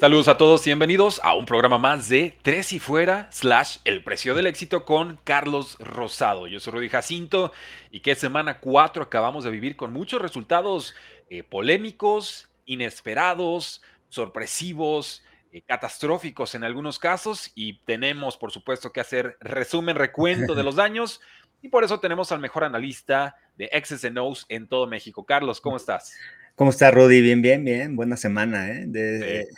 Saludos a todos y bienvenidos a un programa más de Tres y Fuera, slash El Precio del Éxito con Carlos Rosado. Yo soy Rudy Jacinto y que semana 4 acabamos de vivir con muchos resultados eh, polémicos, inesperados, sorpresivos, eh, catastróficos en algunos casos y tenemos por supuesto que hacer resumen, recuento de los daños y por eso tenemos al mejor analista de X's O's en todo México. Carlos, ¿cómo estás? ¿Cómo está Rudy? Bien, bien, bien. Buena semana, ¿eh? De, eh,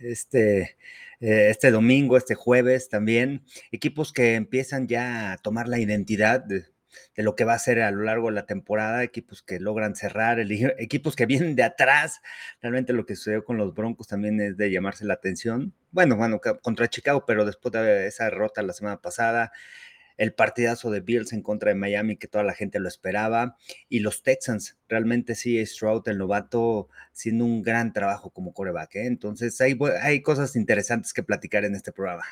este, eh, este domingo, este jueves también. Equipos que empiezan ya a tomar la identidad de, lo que va a ser a lo largo de la temporada, equipos que logran cerrar, equipos que vienen de atrás. Realmente lo que sucedió con los Broncos también es de llamarse la atención. Bueno, bueno, contra Chicago, pero después de esa derrota la semana pasada, el partidazo de Bills en contra de Miami que toda la gente lo esperaba y los Texans, realmente sí, Stroud, el novato, haciendo un gran trabajo como coreback. ¿eh? Entonces hay, hay cosas interesantes que platicar en este programa.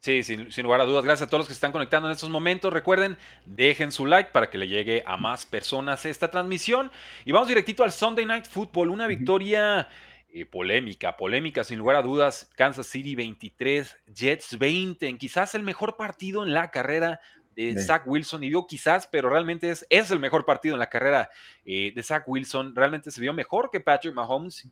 Sí, sin, lugar a dudas. Gracias a todos los que se están conectando en estos momentos. Recuerden, dejen su like para que le llegue a más personas esta transmisión. Y vamos directito al Sunday Night Football. Una victoria eh, polémica, polémica sin lugar a dudas. Kansas City 23, Jets 20, en quizás el mejor partido en la carrera de Zach Wilson, y digo quizás, pero realmente es, es el mejor partido en la carrera eh, de Zach Wilson. Realmente se vio mejor que Patrick Mahomes,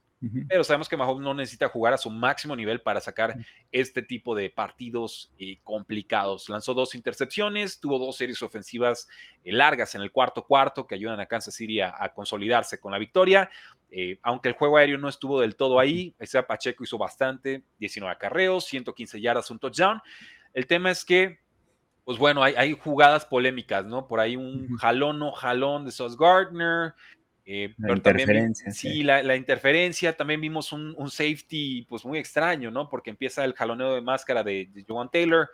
pero sabemos que Mahomes no necesita jugar a su máximo nivel para sacar este tipo de partidos eh, complicados. Lanzó dos intercepciones, tuvo dos series ofensivas largas en el cuarto cuarto que ayudan a Kansas City a consolidarse con la victoria. Eh, aunque el juego aéreo no estuvo del todo ahí, ese Pacheco hizo bastante, 19 acarreos, 115 yardas, un touchdown. El tema es que, pues bueno, hay, jugadas polémicas, ¿no? Por ahí un jalón, no jalón de Sauce Gardner. Eh, la interferencia. sí, La, interferencia. También vimos un, safety, pues muy extraño, ¿no? Porque empieza el jaloneo de máscara de, de Joan Taylor.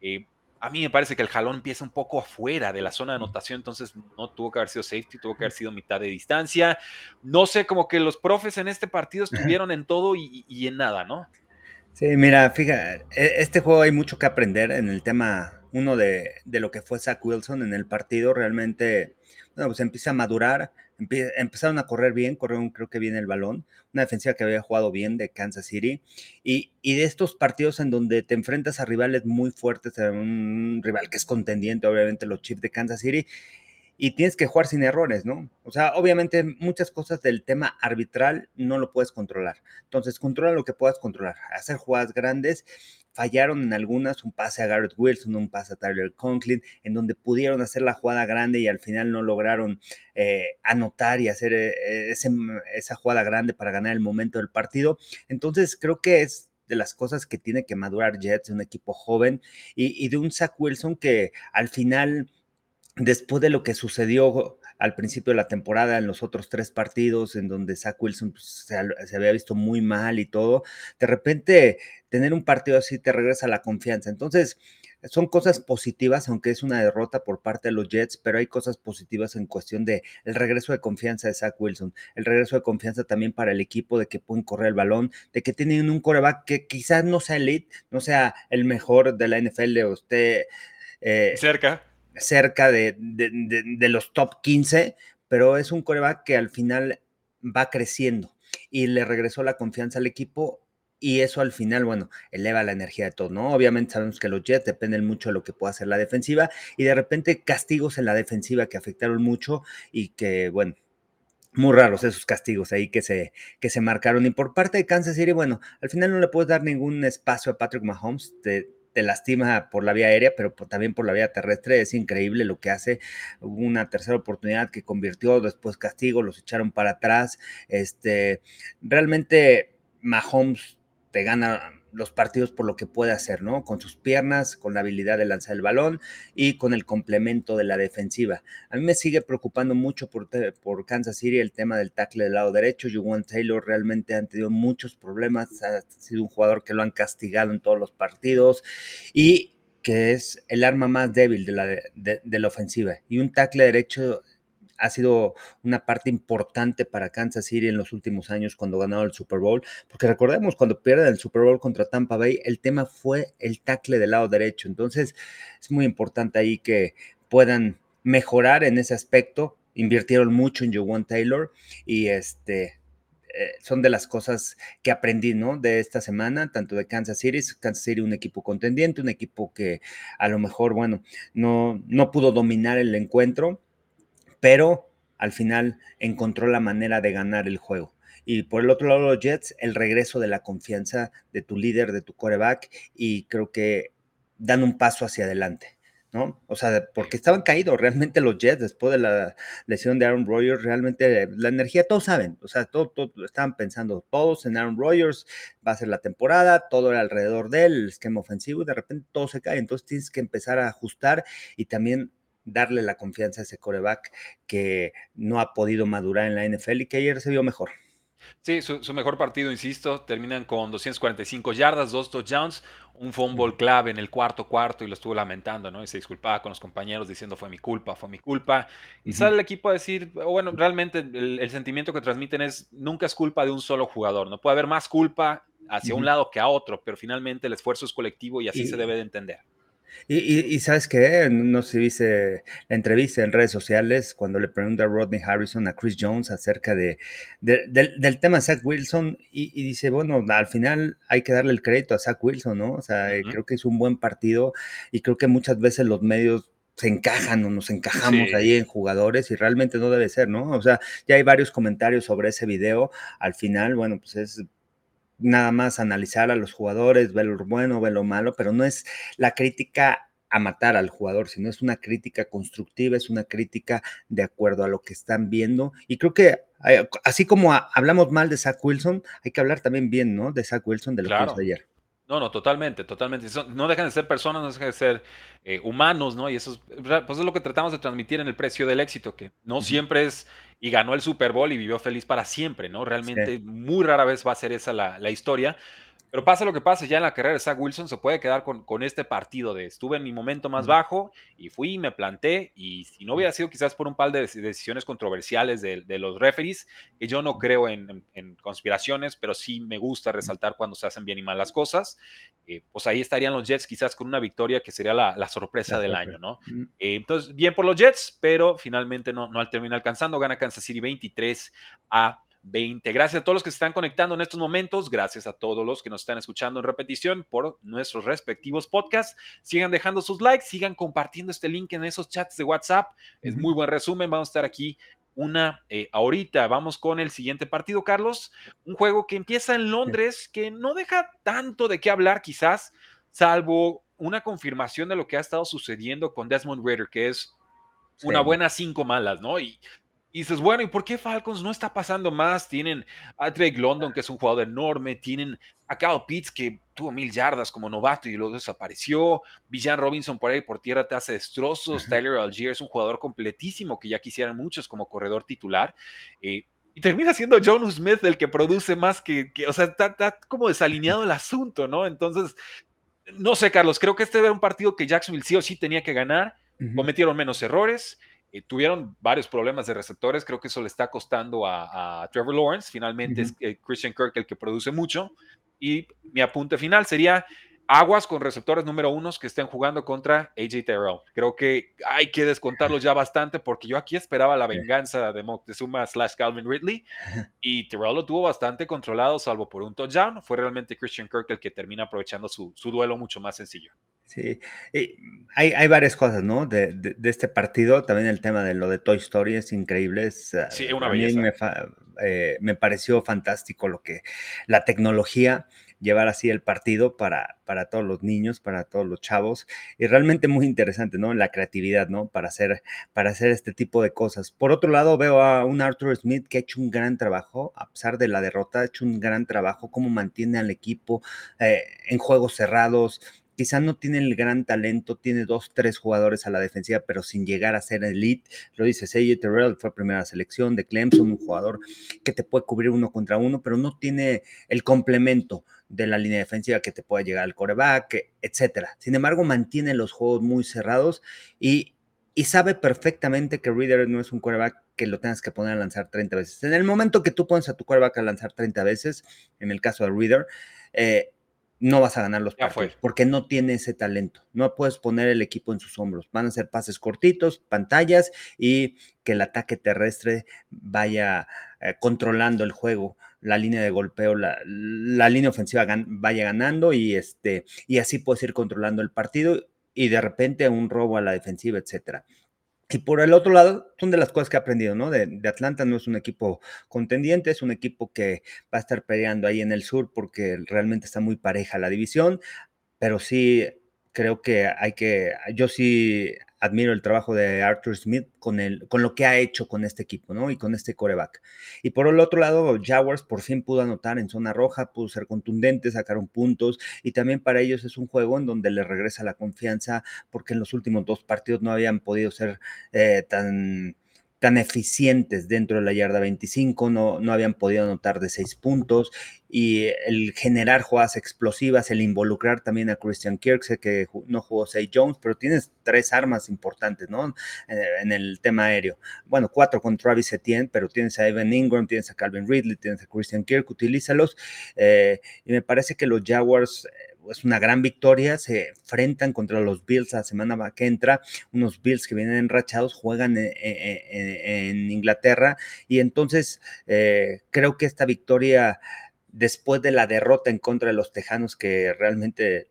Eh, a mí me parece que el jalón empieza un poco afuera de la zona de anotación, entonces no tuvo que haber sido safety, tuvo que haber sido mitad de distancia. No sé, como que los profes en este partido estuvieron en todo y, en nada, ¿no? Sí, mira, fíjate, este juego hay mucho que aprender en el tema, uno de, de lo que fue Zach Wilson en el partido, realmente, bueno, pues empieza a madurar, empezaron a correr bien, corrieron creo que bien el balón, una defensiva que había jugado bien de Kansas City, y, de estos partidos en donde te enfrentas a rivales muy fuertes, un rival que es contendiente, obviamente los Chiefs de Kansas City, y tienes que jugar sin errores, ¿no? O sea, obviamente muchas cosas del tema arbitral no lo puedes controlar. Entonces, controla lo que puedas controlar, hacer jugadas grandes fallaron en algunas, un pase a Garrett Wilson, un pase a Tyler Conklin, en donde pudieron hacer la jugada grande y al final no lograron eh, anotar y hacer eh, esa jugada grande para ganar el momento del partido. Entonces creo que es de las cosas que tiene que madurar Jets, un equipo joven, y de un Zach Wilson que al final, después de lo que sucedió al principio de la temporada en los otros tres partidos en donde Zach Wilson pues, se, había visto muy mal y todo, de repente tener un partido así te regresa la confianza. Entonces, son cosas positivas, aunque es una derrota por parte de los Jets, pero hay cosas positivas en cuestión de el regreso de confianza de Zach Wilson, el regreso de confianza también para el equipo de que pueden correr el balón, de que tienen un coreback que quizás no sea elite, no sea el mejor de la NFL o esté eh, cerca cerca de, los top 15, pero es un coreback que al final va creciendo y le regresó la confianza al equipo y eso al final, bueno, eleva la energía de todo, ¿no? Obviamente sabemos que los Jets dependen mucho de lo que pueda hacer la defensiva y de repente castigos en la defensiva que afectaron mucho y que, bueno, muy raros esos castigos ahí que se, que se marcaron. Y por parte de Kansas City, bueno, al final no le puedes dar ningún espacio a Patrick Mahomes, te, lastima por la vía aérea, pero también por la vía terrestre. Es increíble lo que hace. una tercera oportunidad que convirtió, después castigo, los echaron para atrás. Este, realmente Mahomes te gana los partidos por lo que puede hacer, ¿no? Con sus piernas, con la habilidad de lanzar el balón y con el complemento de la defensiva. A mí me sigue preocupando mucho por, por Kansas City el tema del tackle del lado derecho. Juwan Taylor realmente han tenido muchos problemas, ha sido un jugador que lo han castigado en todos los partidos y que es el arma más débil de la, de la ofensiva. Y un tackle derecho ha sido una parte importante para Kansas City en los últimos años cuando ganaron el Super Bowl, porque recordemos cuando pierden el Super Bowl contra Tampa Bay, el tema fue el tackle del lado derecho. Entonces, es muy importante ahí que puedan mejorar en ese aspecto. Invirtieron mucho en Joan Taylor y este eh, son de las cosas que aprendí, ¿no? De esta semana, tanto de Kansas City, Kansas City un equipo contendiente, un equipo que a lo mejor, bueno, no, no pudo dominar el encuentro, pero al final encontró la manera de ganar el juego. Y por el otro lado, los Jets, el regreso de la confianza de tu líder, de tu coreback, y creo que dan un paso hacia adelante. ¿no? O sea, porque estaban caídos realmente los Jets después de la lesión de Aaron Rodgers, realmente la energía, todos saben, o sea, todos estaban pensando todos en Aaron Rodgers, va a ser la temporada, todo era alrededor de él, el esquema ofensivo, y de repente todo se cae, entonces tienes que empezar a ajustar y también darle la confianza a ese coreback que no ha podido madurar en la NFL y que ayer se vio mejor. Sí, su, mejor partido, insisto, terminan con 245 yardas, dos touchdowns, un fumble clave en el cuarto cuarto y lo estuvo lamentando, ¿no? Y se disculpaba con los compañeros diciendo fue mi culpa, fue mi culpa. Y sale el equipo a decir, bueno, realmente el, sentimiento que transmiten es nunca es culpa de un solo jugador, no puede haber más culpa hacia un lado que a otro, pero finalmente el esfuerzo es colectivo y así se debe de entender. Y, sabes qué, no sé si viste la entrevista en redes sociales cuando le pregunta a Rodney Harrison a Chris Jones acerca de, del, tema Zach Wilson y, dice, bueno, al final hay que darle el crédito a Zach Wilson, ¿no? O sea, creo que es un buen partido y creo que muchas veces los medios se encajan o nos encajamos ahí en jugadores y realmente no debe ser, ¿no? O sea, ya hay varios comentarios sobre ese video. Al final, bueno, pues es nada más analizar a los jugadores, ver lo bueno, ver lo malo, pero no es la crítica a matar al jugador, sino es una crítica constructiva, es una crítica de acuerdo a lo que están viendo. Y creo que así como hablamos mal de Zach Wilson, hay que hablar también bien, ¿no? De Zach Wilson, de lo que hizo ayer. No, no, totalmente, totalmente. no dejan de ser personas, no dejan de ser eh, humanos, ¿no? Y eso es, pues es lo que tratamos de transmitir en el precio del éxito, que no siempre es y ganó el Super Bowl y vivió feliz para siempre, ¿no? Realmente muy rara vez va a ser esa la, la historia. Pero pasa lo que pase, ya en la carrera de Zach Wilson se puede quedar con, con este partido de estuve en mi momento más bajo y fui y me planté y si no hubiera sido quizás por un par de decisiones controversiales de, de los referees, que yo no creo en, en, conspiraciones, pero sí me gusta resaltar cuando se hacen bien y mal las cosas, eh, pues ahí estarían los Jets quizás con una victoria que sería la, la sorpresa del año, ¿no? Eh, entonces, bien por los Jets, pero finalmente no, no termina alcanzando, gana Kansas City 23 a 20. Gracias a todos los que se están conectando en estos momentos. Gracias a todos los que nos están escuchando en repetición por nuestros respectivos podcasts. Sigan dejando sus likes, sigan compartiendo este link en esos chats de WhatsApp. Es muy buen resumen. Vamos a estar aquí una eh, ahorita. Vamos con el siguiente partido, Carlos. Un juego que empieza en Londres, que no deja tanto de qué hablar, quizás, salvo una confirmación de lo que ha estado sucediendo con Desmond Ritter, que es una buena cinco malas, ¿no? Y y dices, bueno, ¿y por qué Falcons no está pasando más? Tienen a Drake London, que es un jugador enorme, tienen a Kyle Pitts, que tuvo mil yardas como novato y luego desapareció, Villan Robinson por ahí por tierra te hace destrozos, Tyler Algier es un jugador completísimo que ya quisieran muchos como corredor titular. Eh, y termina siendo John Smith el que produce más que, o sea, está, como desalineado el asunto, ¿no? Entonces, no sé, Carlos, creo que este era un partido que Jacksonville sí o sí tenía que ganar, cometieron menos errores, eh, tuvieron varios problemas de receptores, creo que eso le está costando a, Trevor Lawrence, finalmente es eh, Christian Kirk el que produce mucho, y mi apunte final sería aguas con receptores número unos que estén jugando contra AJ Terrell. Creo que hay que descontarlos ya bastante porque yo aquí esperaba la venganza de Moctezuma slash Calvin Ridley y Terrell lo tuvo bastante controlado salvo por un touchdown. Fue realmente Christian Kirk el que termina aprovechando su, su duelo mucho más sencillo. Sí, hay, hay, varias cosas, ¿no? De, de, este partido, también el tema de lo de Toy Story es increíble. Ah, sí, una belleza. Me, eh, me, pareció fantástico lo que la tecnología llevar así el partido para, para todos los niños, para todos los chavos, y realmente muy interesante, ¿no? La creatividad, ¿no? Para hacer, para hacer este tipo de cosas. Por otro lado, veo a un Arthur Smith que ha hecho un gran trabajo, a pesar de la derrota, ha hecho un gran trabajo, cómo mantiene al equipo eh, en juegos cerrados, quizá no tiene el gran talento, tiene dos, tres jugadores a la defensiva, pero sin llegar a ser elite. Lo dice AJ Terrell, fue primera selección de Clemson, un jugador que te puede cubrir uno contra uno, pero no tiene el complemento de la línea defensiva que te pueda llegar al coreback, etcétera. Sin embargo, mantiene los juegos muy cerrados y, y sabe perfectamente que Reader no es un coreback que lo tengas que poner a lanzar 30 veces. En el momento que tú pones a tu coreback a lanzar 30 veces, en el caso de Reader, eh, no vas a ganar los partidos porque no tiene ese talento. No puedes poner el equipo en sus hombros. Van a ser pases cortitos, pantallas y que el ataque terrestre vaya eh, controlando el juego la línea de golpeo, la, línea ofensiva vaya ganando y, este, y así puedes ir controlando el partido y de repente un robo a la defensiva, etcétera. Y por el otro lado, son de las cosas que he aprendido, ¿no? De, Atlanta no es un equipo contendiente, es un equipo que va a estar peleando ahí en el sur porque realmente está muy pareja la división, pero sí creo que hay que, yo sí admiro el trabajo de Arthur Smith con, el, con lo que ha hecho con este equipo, ¿no? Y con este coreback. Y por el otro lado, Jaguars por fin pudo anotar en zona roja, pudo ser contundente, sacaron puntos y también para ellos es un juego en donde les regresa la confianza porque en los últimos dos partidos no habían podido ser eh, tan tan eficientes dentro de la yarda 25, no, no habían podido anotar de seis puntos y el generar jugadas explosivas, el involucrar también a Christian Kirk, sé que no jugó Say Jones, pero tienes tres armas importantes, ¿no? Eh, en el tema aéreo. Bueno, cuatro con Travis Etienne, pero tienes a Evan Ingram, tienes a Calvin Ridley, tienes a Christian Kirk, utilízalos. Eh, y me parece que los Jaguars es una gran victoria, se enfrentan contra los Bills la semana que entra, unos Bills que vienen enrachados, juegan en, Inglaterra y entonces eh, creo que esta victoria después de la derrota en contra de los Tejanos que realmente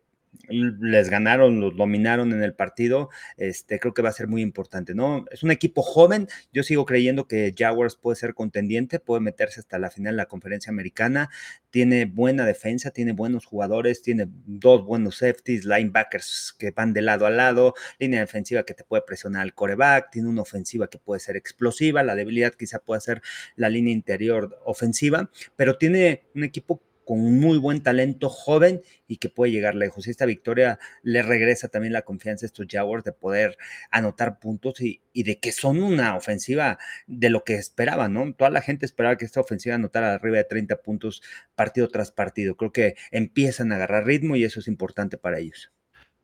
les ganaron, los dominaron en el partido, este, creo que va a ser muy importante, ¿no? Es un equipo joven, yo sigo creyendo que Jaguars puede ser contendiente, puede meterse hasta la final de la conferencia americana, tiene buena defensa, tiene buenos jugadores, tiene dos buenos safeties, linebackers que van de lado a lado, línea defensiva que te puede presionar al coreback, tiene una ofensiva que puede ser explosiva, la debilidad quizá pueda ser la línea interior ofensiva, pero tiene un equipo con un muy buen talento joven y que puede llegar lejos. Y esta victoria le regresa también la confianza a estos Jaguars de poder anotar puntos y, de que son una ofensiva de lo que esperaban, ¿no? Toda la gente esperaba que esta ofensiva anotara arriba de 30 puntos partido tras partido. Creo que empiezan a agarrar ritmo y eso es importante para ellos.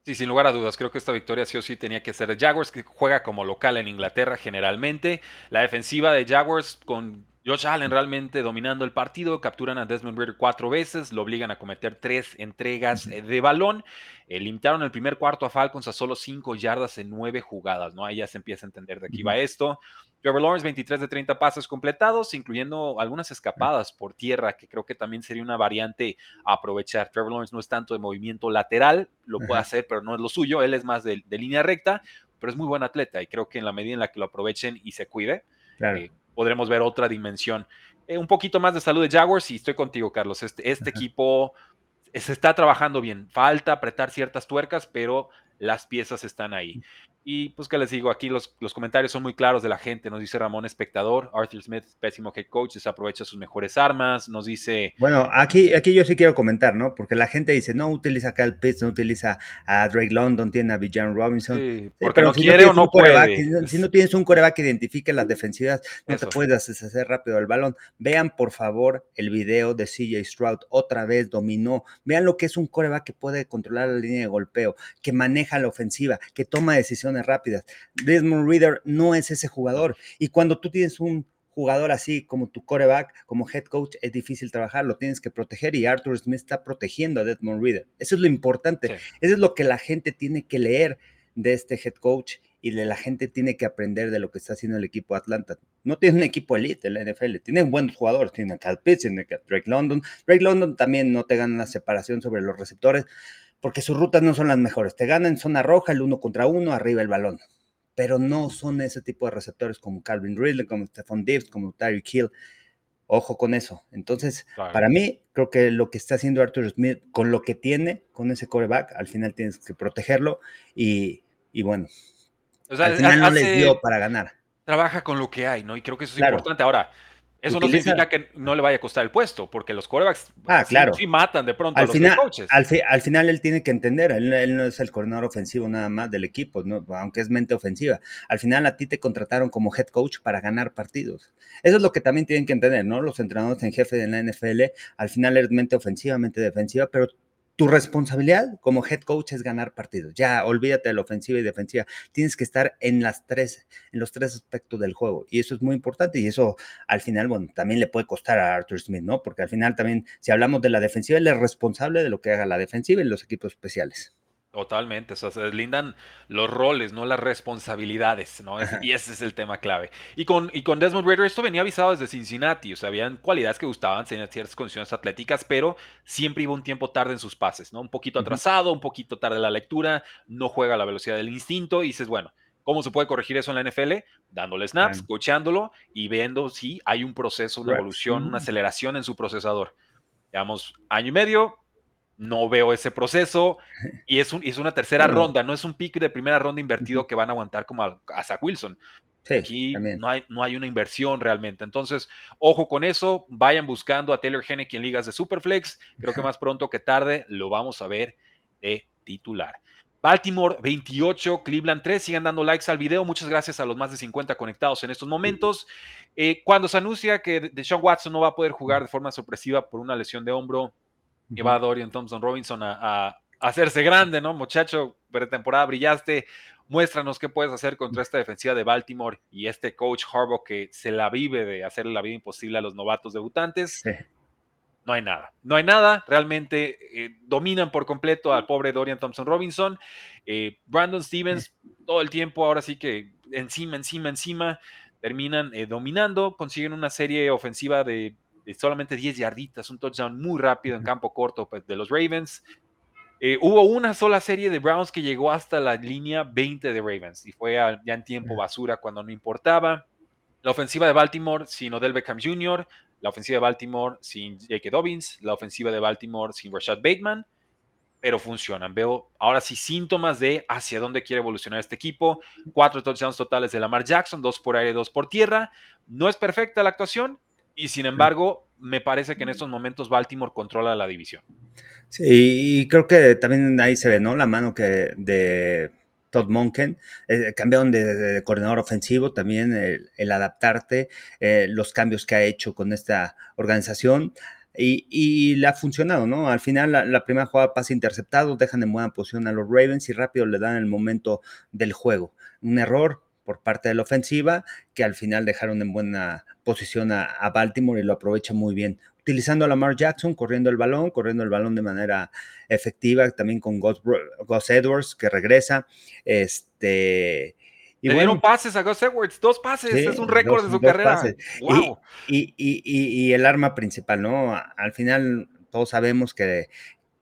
Sí, sin lugar a dudas, creo que esta victoria sí o sí tenía que ser Jaguars, que juega como local en Inglaterra generalmente. La defensiva de Jaguars con Josh Allen realmente dominando el partido, capturan a Desmond Ritter cuatro veces, lo obligan a cometer tres entregas eh, de balón, eh, limitaron el primer cuarto a Falcons a solo cinco yardas en nueve jugadas, ¿no? Ahí ya se empieza a entender de aquí va esto. Trevor Lawrence, 23 de 30 pases completados, incluyendo algunas escapadas por tierra, que creo que también sería una variante a aprovechar. Trevor Lawrence no es tanto de movimiento lateral, lo puede hacer, pero no es lo suyo, él es más de, línea recta, pero es muy buen atleta y creo que en la medida en la que lo aprovechen y se cuide, eh, podremos ver otra dimensión. Eh, un poquito más de salud de Jaguars y estoy contigo, Carlos. Este, este equipo se está trabajando bien. Falta apretar ciertas tuercas, pero las piezas están ahí. Y pues que les digo, aquí los, los, comentarios son muy claros de la gente. Nos dice Ramón Espectador, Arthur Smith, pésimo head coach, desaprovecha sus mejores armas. Nos dice... Bueno, aquí, aquí yo sí quiero comentar, ¿no? Porque la gente dice, no utiliza a Cal Pitts, no utiliza a Drake London, tiene a Bijan Robinson. Sí, porque no quiere o no puede. si no tienes un coreback que identifique las defensivas, no te puedes deshacer rápido el balón. Vean, por favor, el video de CJ Stroud. Otra vez dominó. Vean lo que es un coreback que puede controlar la línea de golpeo, que maneja la ofensiva, que toma decisiones rápidas. Desmond Reader no es ese jugador. Y cuando tú tienes un jugador así como tu coreback, como head coach, es difícil trabajar, lo tienes que proteger y Arthur Smith está protegiendo a Desmond Reader. Eso es lo importante. Eso es lo que la gente tiene que leer de este head coach y de la gente tiene que aprender de lo que está haciendo el equipo Atlanta. No tiene un equipo elite en la NFL, tienen buenos jugadores, tienen a Cal Pitts, tienen a Drake London. Drake London también no te gana la separación sobre los receptores, porque sus rutas no son las mejores. Te ganan en zona roja, el uno contra uno, arriba el balón. Pero no son ese tipo de receptores como Calvin Ridley, como Stephon Diggs, como Tyreek Hill. Ojo con eso. Entonces, para mí, creo que lo que está haciendo Arthur Smith con lo que tiene, con ese coreback, al final tienes que protegerlo y, bueno, al final no les dio para ganar. Trabaja con lo que hay, ¿no? Y creo que eso es importante. Ahora, eso no significa que no le vaya a costar el puesto, porque los corebacks ah, claro. sí, matan de pronto al a los final, coaches. Al, final él tiene que entender, él, no es el coordinador ofensivo nada más del equipo, aunque es mente ofensiva. Al final a ti te contrataron como head coach para ganar partidos. Eso es lo que también tienen que entender, ¿no? Los entrenadores en jefe de la NFL, al final eres mente ofensiva, mente defensiva, pero tu responsabilidad como head coach es ganar partidos. Ya, olvídate de la ofensiva y defensiva. Tienes que estar en las tres, en los tres aspectos del juego. Y eso es muy importante. Y eso al final, bueno, también le puede costar a Arthur Smith, ¿no? Porque al final también, si hablamos de la defensiva, él es responsable de lo que haga la defensiva y los equipos especiales. Totalmente, o sea, se deslindan los roles, no las responsabilidades, ¿no? y ese es el tema clave. Y con, y con Desmond Raider, esto venía avisado desde Cincinnati, o sea, habían cualidades que gustaban, tenían ciertas condiciones atléticas, pero siempre iba un tiempo tarde en sus pases, ¿no? Un poquito atrasado, un poquito tarde la lectura, no juega a la velocidad del instinto, y dices, bueno, ¿cómo se puede corregir eso en la NFL? Dándole snaps, coachándolo y viendo si hay un proceso, una evolución, una aceleración en su procesador. Digamos, año y medio, no veo ese proceso y es, un, es una tercera ronda, no es un pick de primera ronda invertido que van a aguantar como a, Zach Wilson. Aquí no hay, no hay, una inversión realmente. Entonces, ojo con eso, vayan buscando a Taylor Henneke en ligas de Superflex. Creo que más pronto que tarde lo vamos a ver de titular. Baltimore 28, Cleveland 3. Sigan dando likes al video. Muchas gracias a los más de 50 conectados en estos momentos. Eh, cuando se anuncia que Deshaun Watson no va a poder jugar de forma sorpresiva por una lesión de hombro, que va Dorian Thompson Robinson a, hacerse grande, ¿no? Muchacho, pretemporada brillaste, muéstranos qué puedes hacer contra esta defensiva de Baltimore y este coach Harbaugh que se la vive de hacerle la vida imposible a los novatos debutantes. No hay nada, no hay nada, realmente eh, dominan por completo al pobre Dorian Thompson Robinson. Eh, Brandon Stevens, todo el tiempo, ahora sí que encima, encima, encima, terminan eh, dominando, consiguen una serie ofensiva de solamente 10 yarditas, un touchdown muy rápido en campo corto pues, de los Ravens. Eh, hubo una sola serie de Browns que llegó hasta la línea 20 de Ravens y fue ya en tiempo basura cuando no importaba. La ofensiva de Baltimore sin Odell Beckham Jr., la ofensiva de Baltimore sin J.K. Dobbins, la ofensiva de Baltimore sin Rashad Bateman, pero funcionan. Veo ahora sí síntomas de hacia dónde quiere evolucionar este equipo. Cuatro touchdowns totales de Lamar Jackson, dos por aire, dos por tierra. No es perfecta la actuación, y sin embargo, me parece que en estos momentos Baltimore controla la división. Sí, y creo que también ahí se ve, ¿no? La mano que de Todd Monken, eh, cambiaron de, coordinador ofensivo, también el, adaptarte, eh, los cambios que ha hecho con esta organización. Y, y le ha funcionado, ¿no? Al final, la, primera jugada pasa interceptado, dejan en buena posición a los Ravens y rápido le dan el momento del juego. Un error, por parte de la ofensiva, que al final dejaron en buena posición a, Baltimore y lo aprovecha muy bien. Utilizando a Lamar Jackson, corriendo el balón, corriendo el balón de manera efectiva, también con Gus, Edwards, que regresa. Este, y Le dieron pases a Gus Edwards, dos pases, es un récord de su carrera. Wow. Y, y, y, el arma principal, ¿no? Al final todos sabemos que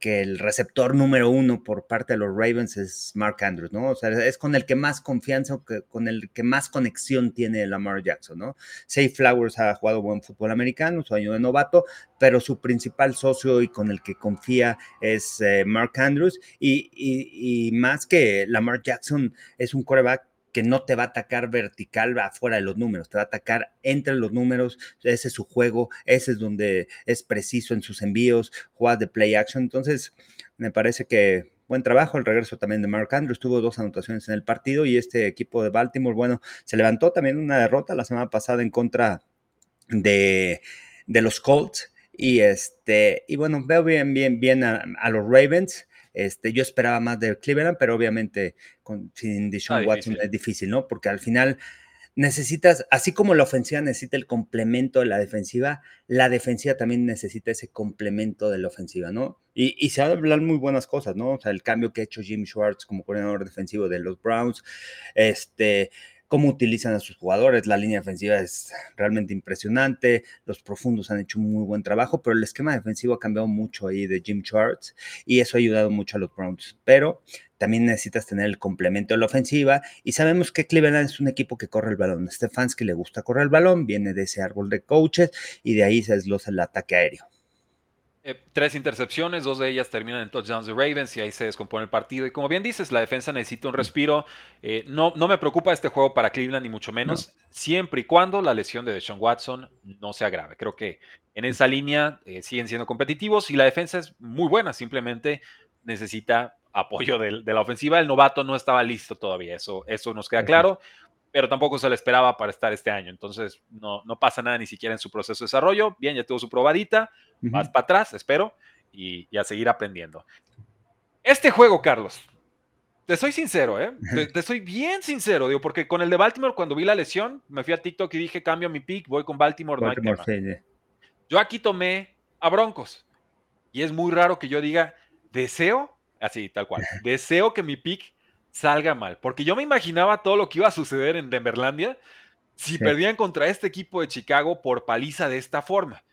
que el receptor número uno por parte de los Ravens es Mark Andrews, ¿no? O sea, es con el que más confianza, con el que más conexión tiene Lamar Jackson, ¿no? Say Flowers ha jugado buen fútbol americano, su año de novato, pero su principal socio y con el que confía es eh, Mark Andrews, y, y, más que Lamar Jackson es un coreback que no te va a atacar vertical afuera de los números, te va a atacar entre los números, ese es su juego, ese es donde es preciso en sus envíos, juega de play action, entonces me parece que buen trabajo, el regreso también de Mark Andrews, tuvo dos anotaciones en el partido y este equipo de Baltimore, bueno, se levantó también una derrota la semana pasada en contra de, de los Colts y este, y bueno, veo bien, bien, bien a los Ravens, este, yo esperaba más de Cleveland, pero obviamente con, sin Deshaun Watson es difícil, ¿no? Porque al final necesitas, así como la ofensiva necesita el complemento de la defensiva, la defensiva también necesita ese complemento de la ofensiva, ¿no? Y, y se hablar muy buenas cosas, ¿no? O sea, el cambio que ha hecho Jim Schwartz como coordinador defensivo de los Browns, este, cómo utilizan a sus jugadores. La línea defensiva es realmente impresionante. Los profundos han hecho un muy buen trabajo, pero el esquema defensivo ha cambiado mucho ahí de Jim Schwartz y eso ha ayudado mucho a los Browns. Pero también necesitas tener el complemento de la ofensiva y sabemos que Cleveland es un equipo que corre el balón. Stefanski le gusta correr el balón, viene de ese árbol de coaches y de ahí se desglosa el ataque aéreo. Eh, tres intercepciones, dos de ellas terminan en touchdowns de Ravens y ahí se descompone el partido. Y como bien dices, la defensa necesita un respiro. Eh, no, no me preocupa este juego para Cleveland, ni mucho menos, siempre y cuando la lesión de Deshaun Watson no se agrave. Creo que en esa línea eh, siguen siendo competitivos y la defensa es muy buena, simplemente necesita apoyo de, de, la ofensiva. El novato no estaba listo todavía, eso, eso nos queda claro pero tampoco se le esperaba para estar este año. Entonces, no, no pasa nada ni siquiera en su proceso de desarrollo. Bien, ya tuvo su probadita, más para atrás, espero, y, a seguir aprendiendo. Este juego, Carlos, te soy sincero, ¿eh? Te, soy bien sincero, digo, porque con el de Baltimore, cuando vi la lesión, me fui a TikTok y dije, cambio mi pick, voy con Baltimore. Baltimore Yo aquí tomé a Broncos. Y es muy raro que yo diga, deseo Así, tal cual. Deseo que mi pick salga mal, porque yo me imaginaba todo lo que iba a suceder en Denverlandia si perdían contra este equipo de Chicago por paliza de esta forma.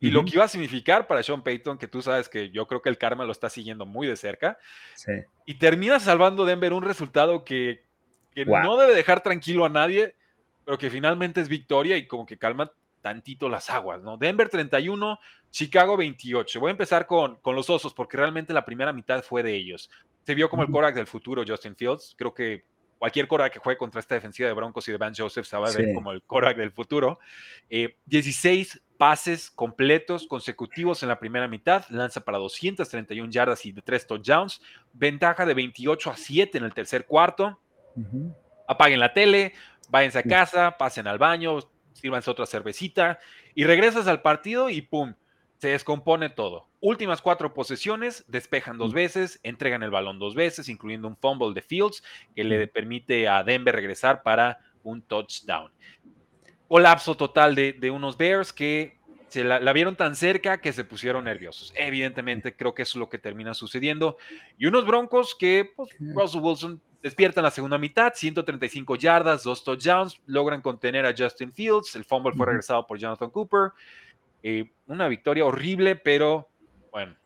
Y lo que iba a significar para Sean Payton, que tú sabes que yo creo que el karma lo está siguiendo muy de cerca, y termina salvando Denver un resultado que, no debe dejar tranquilo a nadie, pero que finalmente es victoria y como que calma tantito las aguas, ¿no? Denver 31, Chicago 28. Voy a empezar con, con los osos porque realmente la primera mitad fue de ellos. Se vio como el Korak del futuro, Justin Fields. Creo que cualquier Korak que juegue contra esta defensiva de Broncos y de Van Joseph se va a ver como el Korak del futuro. 16 eh, pases completos consecutivos en la primera mitad, lanza para 231 yardas y de 3 touchdowns, ventaja de 28 a 7 en el tercer cuarto. Apaguen la tele, váyanse a casa, pasen al baño, sírvanse otra cervecita y regresas al partido y ¡pum! Se descompone todo. Últimas cuatro posesiones, despejan dos veces, entregan el balón dos veces, incluyendo un fumble de Fields que le permite a Denver regresar para un touchdown. Colapso total de, unos Bears que se la, vieron tan cerca que se pusieron nerviosos. Evidentemente, creo que eso es lo que termina sucediendo. Y unos Broncos que pues, Russell Wilson despierta en la segunda mitad, 135 yardas, dos touchdowns, logran contener a Justin Fields. El fumble fue regresado por Jonathan Cooper. Eh, una victoria horrible, pero bueno,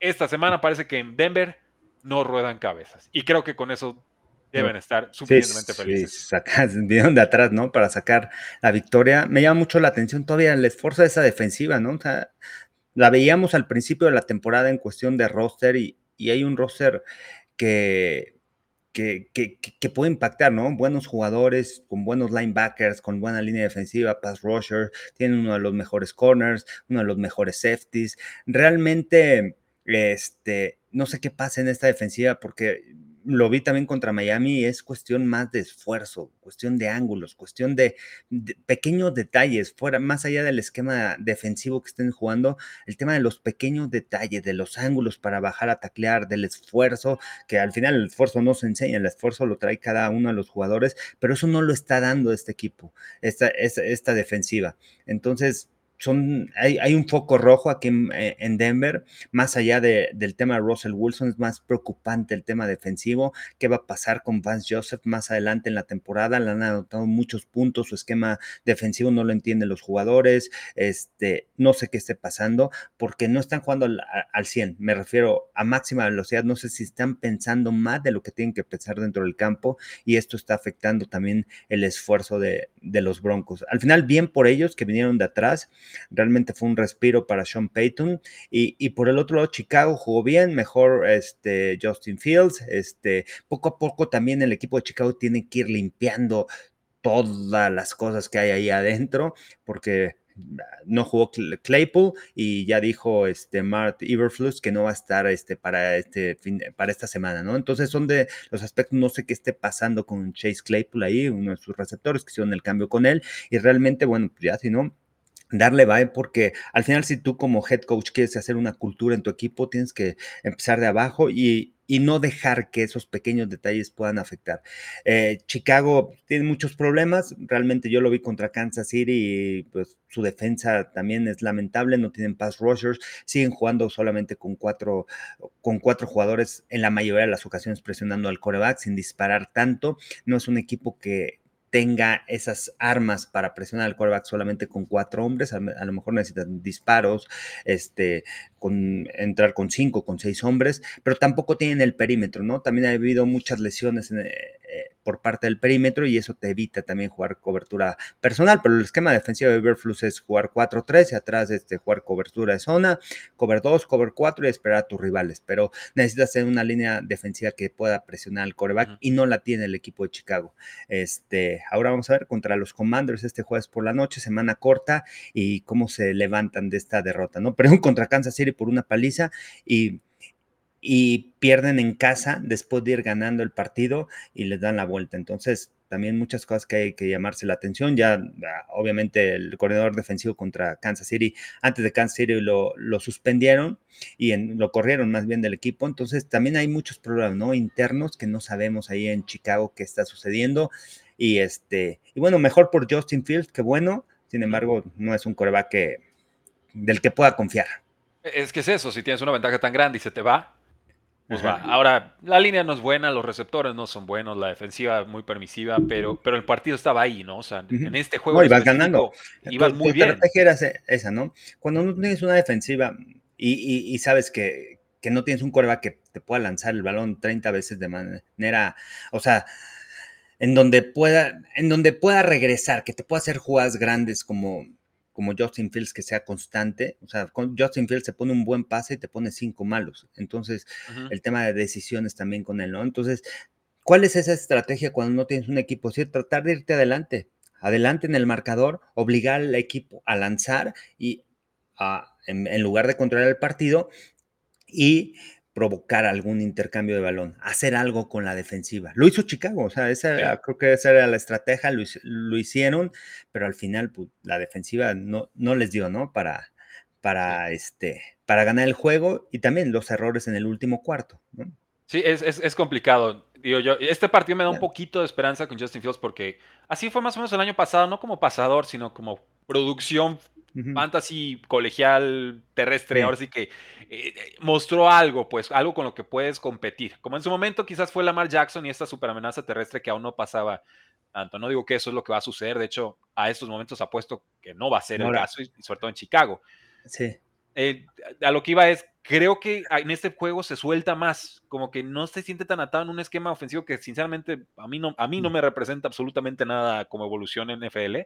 esta semana parece que en Denver no ruedan cabezas. Y creo que con eso deben estar suficientemente felices. Sí, vinieron de atrás, ¿no? Para sacar la victoria. Me llama mucho la atención todavía el esfuerzo de esa defensiva, ¿no? O sea, la veíamos al principio de la temporada en cuestión de roster y, y hay un roster que que, puede impactar, ¿no? Buenos jugadores, con buenos linebackers, con buena línea defensiva, pass rusher, tienen uno de los mejores corners, uno de los mejores safeties. Realmente, este, no sé qué pasa en esta defensiva porque lo vi también contra Miami, es cuestión más de esfuerzo, cuestión de ángulos, cuestión de, pequeños detalles, fuera, más allá del esquema defensivo que estén jugando, el tema de los pequeños detalles, de los ángulos para bajar a taclear, del esfuerzo, que al final el esfuerzo no se enseña, el esfuerzo lo trae cada uno de los jugadores, pero eso no lo está dando este equipo, esta, esta, esta defensiva. Entonces, son, hay, hay, un foco rojo aquí en, eh, Denver, más allá de, del tema de Russell Wilson, es más preocupante el tema defensivo, qué va a pasar con Vance Joseph más adelante en la temporada, le han anotado muchos puntos, su esquema defensivo no lo entienden los jugadores, este, no sé qué esté pasando, porque no están jugando al, al 100, me refiero a máxima velocidad, no sé si están pensando más de lo que tienen que pensar dentro del campo y esto está afectando también el esfuerzo de los Broncos. Al final, bien por ellos que vinieron de atrás, realmente fue un respiro para Sean Payton. Y, por el otro lado, Chicago jugó bien, mejor este, Justin Fields. Este, poco a poco también el equipo de Chicago tiene que ir limpiando todas las cosas que hay ahí adentro, porque no jugó Claypool y ya dijo este Mart Iberflus que no va a estar este para este para esta semana, ¿no? Entonces son de los aspectos, no sé qué esté pasando con Chase Claypool ahí, uno de sus receptores que hicieron el cambio con él y realmente, bueno, pues ya si no, darle va porque al final si tú como head coach quieres hacer una cultura en tu equipo, tienes que empezar de abajo y, no dejar que esos pequeños detalles puedan afectar. Eh, Chicago tiene muchos problemas, realmente yo lo vi contra Kansas City y pues su defensa también es lamentable, no tienen pass rushers, siguen jugando solamente con cuatro, con cuatro jugadores en la mayoría de las ocasiones presionando al coreback sin disparar tanto, no es un equipo que tenga esas armas para presionar al quarterback solamente con cuatro hombres, a, lo mejor necesitan disparos, este, con, entrar con cinco, con seis hombres, pero tampoco tienen el perímetro, ¿no? También ha habido muchas lesiones en, eh, por parte del perímetro y eso te evita también jugar cobertura personal, pero el esquema defensivo de Everflux es jugar 4-3 y atrás este, jugar cobertura de zona, cover 2, cover 4 y esperar a tus rivales, pero necesitas tener una línea defensiva que pueda presionar al coreback y no la tiene el equipo de Chicago. Este, ahora vamos a ver contra los Commanders este jueves por la noche, semana corta y cómo se levantan de esta derrota, ¿no? Pero contra Kansas City por una paliza y y pierden en casa después de ir ganando el partido y les dan la vuelta. Entonces, también muchas cosas que hay que llamarse la atención. Ya, ah, obviamente, el corredor defensivo contra Kansas City, antes de Kansas City lo, lo suspendieron y lo corrieron más bien del equipo. Entonces, también hay muchos problemas ¿no? internos que no sabemos ahí en Chicago qué está sucediendo. Y, este, y bueno, mejor por Justin Fields, que bueno. Sin embargo, no es un coreback del que pueda confiar. Es que es eso, si tienes una ventaja tan grande y se te va, pues va. Ahora, la línea no es buena, los receptores no son buenos, la defensiva muy permisiva, pero, pero el partido estaba ahí, ¿no? O sea, en este juego. No, ibas ganando. Ibas muy bien. La estrategia era esa, ¿no? Cuando no tienes una defensiva y, y, sabes que, que, no tienes un coreback que te pueda lanzar el balón 30 veces de manera. O sea, en donde pueda, en donde pueda regresar, que te pueda hacer jugadas grandes como como Justin Fields que sea constante. O sea, con Justin Fields se pone un buen pase y te pone cinco malos. Entonces, el tema de decisiones también con él, ¿no? Entonces, ¿cuál es esa estrategia cuando no tienes un equipo? Sí, tratar de irte adelante, adelante en el marcador, obligar al equipo a lanzar y a, en lugar de controlar el partido y provocar algún intercambio de balón, hacer algo con la defensiva. Lo hizo Chicago, o sea, esa creo que esa era la estrategia, lo, hicieron, pero al final pues, la defensiva no, no les dio, ¿no? Para, para, este, para ganar el juego y también los errores en el último cuarto, ¿no? Sí, es, es, complicado. Digo yo, este partido me da un poquito de esperanza con Justin Fields porque así fue más o menos el año pasado, no como pasador, sino como producción fantasy colegial terrestre, ahora sí que eh, eh, mostró algo, pues algo con lo que puedes competir. Como en su momento quizás fue Lamar Jackson y esta super amenaza terrestre que aún no pasaba tanto. No digo que eso es lo que va a suceder, de hecho a estos momentos apuesto que no va a ser el caso, y sobre todo en Chicago. Sí. Eh, a lo que iba es, creo que en este juego se suelta más, como que no se siente tan atado en un esquema ofensivo que sinceramente a mí no, a mí no mm. me representa absolutamente nada como evolución en NFL,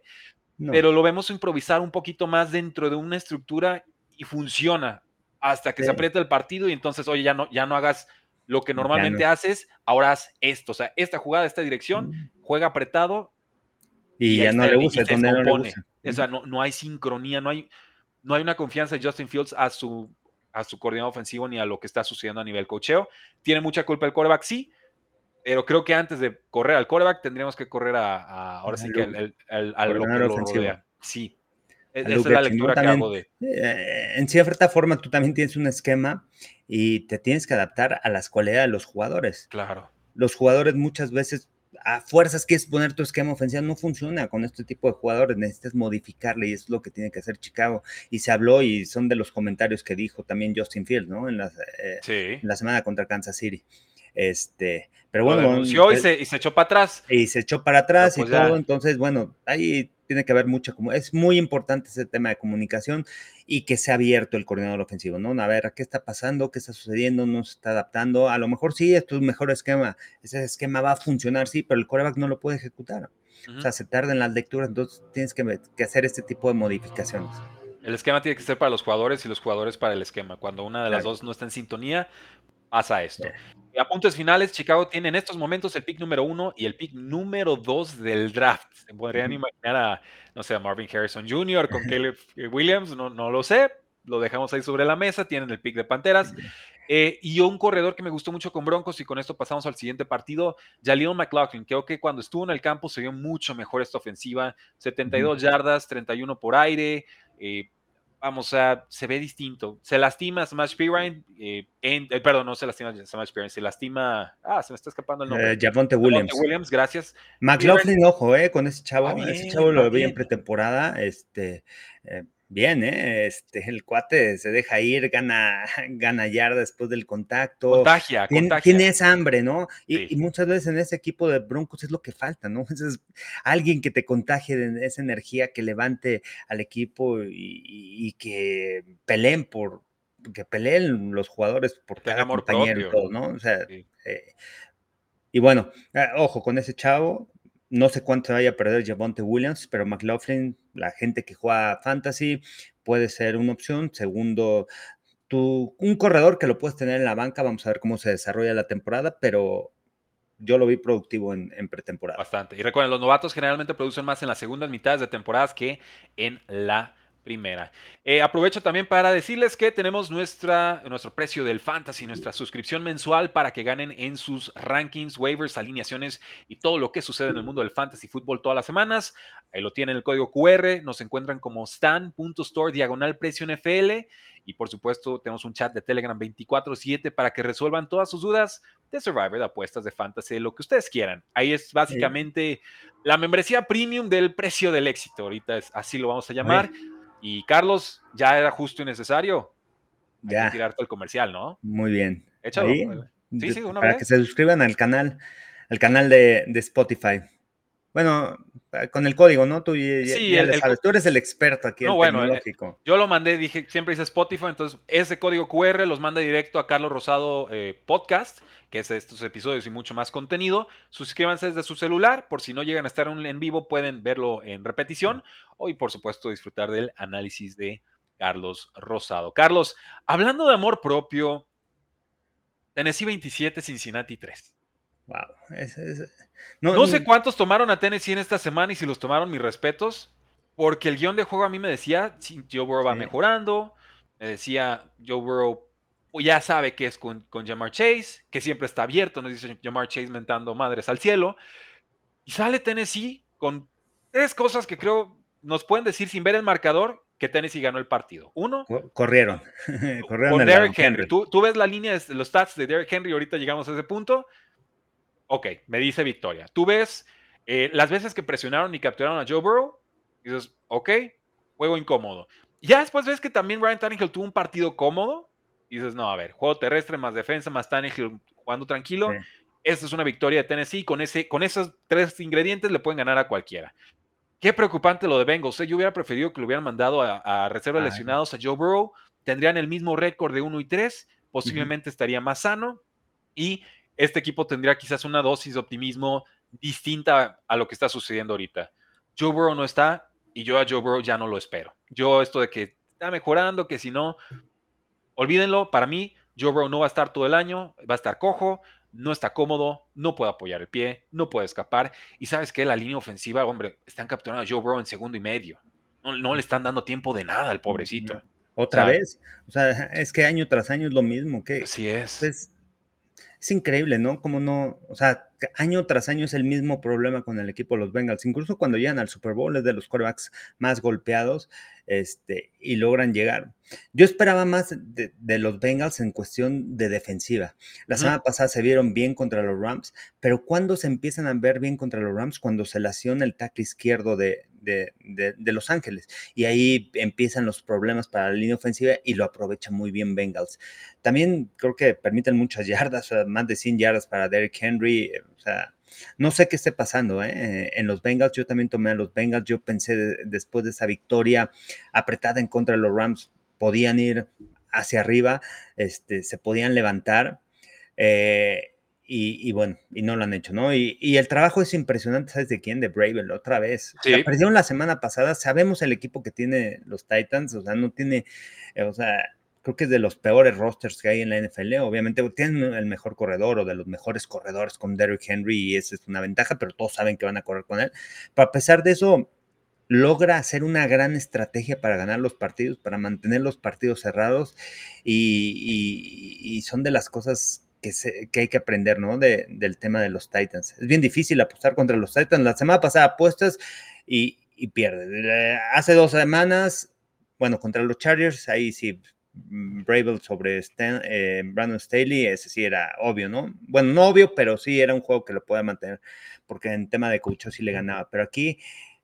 pero lo vemos improvisar un poquito más dentro de una estructura y funciona hasta que se aprieta el partido y entonces, oye, ya no, ya no hagas lo que normalmente haces, ahora haz esto, o sea, esta jugada, esta dirección, mm. juega apretado. Y, ya no le gusta, no le O sea, no, no hay sincronía, no hay, no hay una confianza de Justin Fields a su, a su coordinador ofensivo ni a lo que está sucediendo a nivel cocheo. Tiene mucha culpa el quarterback, sí, pero creo que antes de correr al quarterback tendríamos que correr a, ahora sí que el, al lo que lo rodea. Sí. E, esa es la lectura que hago de. Eh, en cierta forma, tú también tienes un esquema y te tienes que adaptar a las cualidades de los jugadores. Claro. Los jugadores muchas veces a fuerzas quieres poner tu esquema ofensivo, no funciona con este tipo de jugadores, necesitas modificarle y es lo que tiene que hacer Chicago. Y se habló y son de los comentarios que dijo también Justin Fields, ¿no? En, eh, en la semana contra Kansas City. Este, pero bueno. y, pues se, y, se, echó para atrás. Y se echó para atrás y pues todo. Entonces, bueno, ahí tiene que haber mucha como es muy importante ese tema de comunicación y que sea abierto el coordinador ofensivo, ¿no? A ver, ¿qué está pasando? ¿Qué está sucediendo? ¿No se está adaptando? A lo mejor sí, es un mejor esquema. Ese esquema va a funcionar, sí, pero el coreback no lo puede ejecutar. O sea, se tarda en las lecturas, entonces tienes que, que hacer este tipo de modificaciones. El esquema tiene que ser para los jugadores y los jugadores para el esquema. Cuando una de las dos no está en sintonía, pasa esto. A puntos finales, Chicago tiene en estos momentos el pick número uno y el pick número dos del draft. Se podrían imaginar a, no sé, a Marvin Harrison Jr. con Caleb Williams, no, no lo sé, lo dejamos ahí sobre la mesa, tienen el pick de Panteras. Eh, y un corredor que me gustó mucho con Broncos, y con esto pasamos al siguiente partido, Jaleel McLaughlin. Creo que cuando estuvo en el campo se vio mucho mejor esta ofensiva. 72 yardas, 31 por aire. Eh, vamos, a se ve distinto. Se lastima Smash Pirine, eh, eh, perdón, no se lastima Smash Pirine, se lastima, ah, se me está escapando el nombre. Eh, Javonte Williams. Williams, gracias. McLaughlin, ojo, eh, con ese chavo, ese chavo lo vi en pretemporada, este, eh, bien, ¿eh? Este, el cuate se deja ir, gana, gana yarda después del contacto. Contagia, tiene, Tiene esa hambre, ¿no? Y, muchas veces en ese equipo de Broncos es lo que falta, ¿no? Es alguien que te contagie de esa energía, que levante al equipo y, que peleen por, que peleen los jugadores por cada compañero y todo, ¿no? O sea, eh, y bueno, ah, ojo con ese chavo, no sé cuánto vaya a perder Javonte Williams, pero McLaughlin, la gente que juega fantasy, puede ser una opción. Segundo, tú, un corredor que lo puedes tener en la banca, vamos a ver cómo se desarrolla la temporada, pero yo lo vi productivo en, en, pretemporada. Bastante. Y recuerden, los novatos generalmente producen más en las segundas mitades de temporadas que en la primera. Eh, aprovecho también para decirles que tenemos nuestra, nuestro precio del fantasy, nuestra suscripción mensual para que ganen en sus rankings, waivers, alineaciones y todo lo que sucede en el mundo del fantasy fútbol todas las semanas. Ahí lo tienen el código QR, nos encuentran como stan.store diagonal precio NFL y por supuesto tenemos un chat de Telegram 24/7 para que resuelvan todas sus dudas de Survivor, de apuestas, de fantasy, lo que ustedes quieran. Ahí es básicamente la membresía premium del precio del éxito, ahorita es, así lo vamos a llamar. Y Carlos, ya era justo y necesario. ya. tirarte el comercial, ¿no? Muy bien. Échalo. Sí, sí, una para que se suscriban al canal, al canal de, de Spotify. Bueno, ah, con el código, ¿no? Tú ya, sí, sabes. Tú eres el experto aquí no, bueno, eh, yo lo mandé, dije, siempre dice Spotify, entonces ese código QR los manda directo a Carlos Rosado eh, Podcast, que es estos episodios y mucho más contenido. Suscríbanse desde su celular, por si no llegan a estar en vivo, pueden verlo en repetición o, y por supuesto, disfrutar del análisis de Carlos Rosado. Carlos, hablando de amor propio, Tennessee 27, Cincinnati 3. Wow, no, sé cuántos tomaron a Tennessee en esta semana y si los tomaron, mis respetos, porque el guion de juego a mí me decía, Joe Burrow va mejorando, me decía, Joe Burrow ya sabe que es con, con Jamar Chase, que siempre está abierto, nos dice Jamar Chase mentando madres al cielo, y sale Tennessee con tres cosas que creo nos pueden decir sin ver el marcador que Tennessee ganó el partido. Uno, corrieron. corrieron con Derrick Henry. Tú, tú, ves la línea de los stats de Derrick Henry, ahorita llegamos a ese punto. Ok, me dice victoria. Tú ves eh, las veces que presionaron y capturaron a Joe Burrow, y dices, ok, juego incómodo. ya después ves que también Ryan Tannehill tuvo un partido cómodo, y dices, no, a ver, juego terrestre más defensa más Tannehill jugando tranquilo. Esta es una victoria de Tennessee. Con, ese, con esos tres ingredientes le pueden ganar a cualquiera. Qué preocupante lo de Bengals. ¿eh? Yo hubiera preferido que lo hubieran mandado a, reserva de lesionados a Joe Burrow. Tendrían el mismo récord de 1 y 3. Posiblemente estaría más sano. Y este equipo tendría quizás una dosis de optimismo distinta a lo que está sucediendo ahorita. Joe Burrow no está y yo a Joe Burrow ya no lo espero. Yo esto de que está mejorando, que si no, olvídenlo, para mí Joe Burrow no va a estar todo el año, va a estar cojo, no está cómodo, no puede apoyar el pie, no puede escapar. Y sabes que la línea ofensiva, hombre, están capturando a Joe Burrow en segundo y medio. No, le están dando tiempo de nada al pobrecito. Otra vez. O sea, es que año tras año es lo mismo. Que, así es. Pues, es increíble, ¿no? Como no, o sea, año tras año es el mismo problema con el equipo de los Bengals. Incluso cuando llegan al Super Bowl es de los quarterbacks más golpeados este, y logran llegar. Yo esperaba más de, los Bengals en cuestión de defensiva. La semana pasada se vieron bien contra los Rams, pero ¿cuándo se empiezan a ver bien contra los Rams? Cuando se lesiona el tackle izquierdo de, de, Los Ángeles. Y ahí empiezan los problemas para la línea ofensiva y lo aprovecha muy bien Bengals. También creo que permiten muchas yardas, más de 100 yardas para Derrick Henry. O sea, no sé qué esté pasando ¿eh? en los Bengals. Yo también tomé a los Bengals. Yo pensé después de esa victoria apretada en contra de los Rams, podían ir hacia arriba, este, se podían levantar. Eh, y, bueno, y no lo han hecho, ¿no? Y, el trabajo es impresionante, ¿sabes de quién? De Bravel, otra vez. Sí. perdieron la semana pasada, sabemos el equipo que tiene los Titans, o sea, no tiene, eh, o sea, creo que es de los peores rosters que hay en la NFL. Obviamente tienen el mejor corredor o de los mejores corredores con Derrick Henry y esa es una ventaja, pero todos saben que van a correr con él. Pero a pesar de eso, logra hacer una gran estrategia para ganar los partidos, para mantener los partidos cerrados y, son de las cosas que, que, hay que aprender, ¿no? del tema de los Titans. Es bien difícil apostar contra los Titans. La semana pasada apuestas y, y pierde. Hace dos semanas, bueno, contra los Chargers, ahí sí Mm, Bravel sobre eh, Brandon Staley, ese sí era obvio, ¿no? Bueno, no obvio, pero sí era un juego que lo puede mantener, porque en tema de coach sí le ganaba, pero aquí,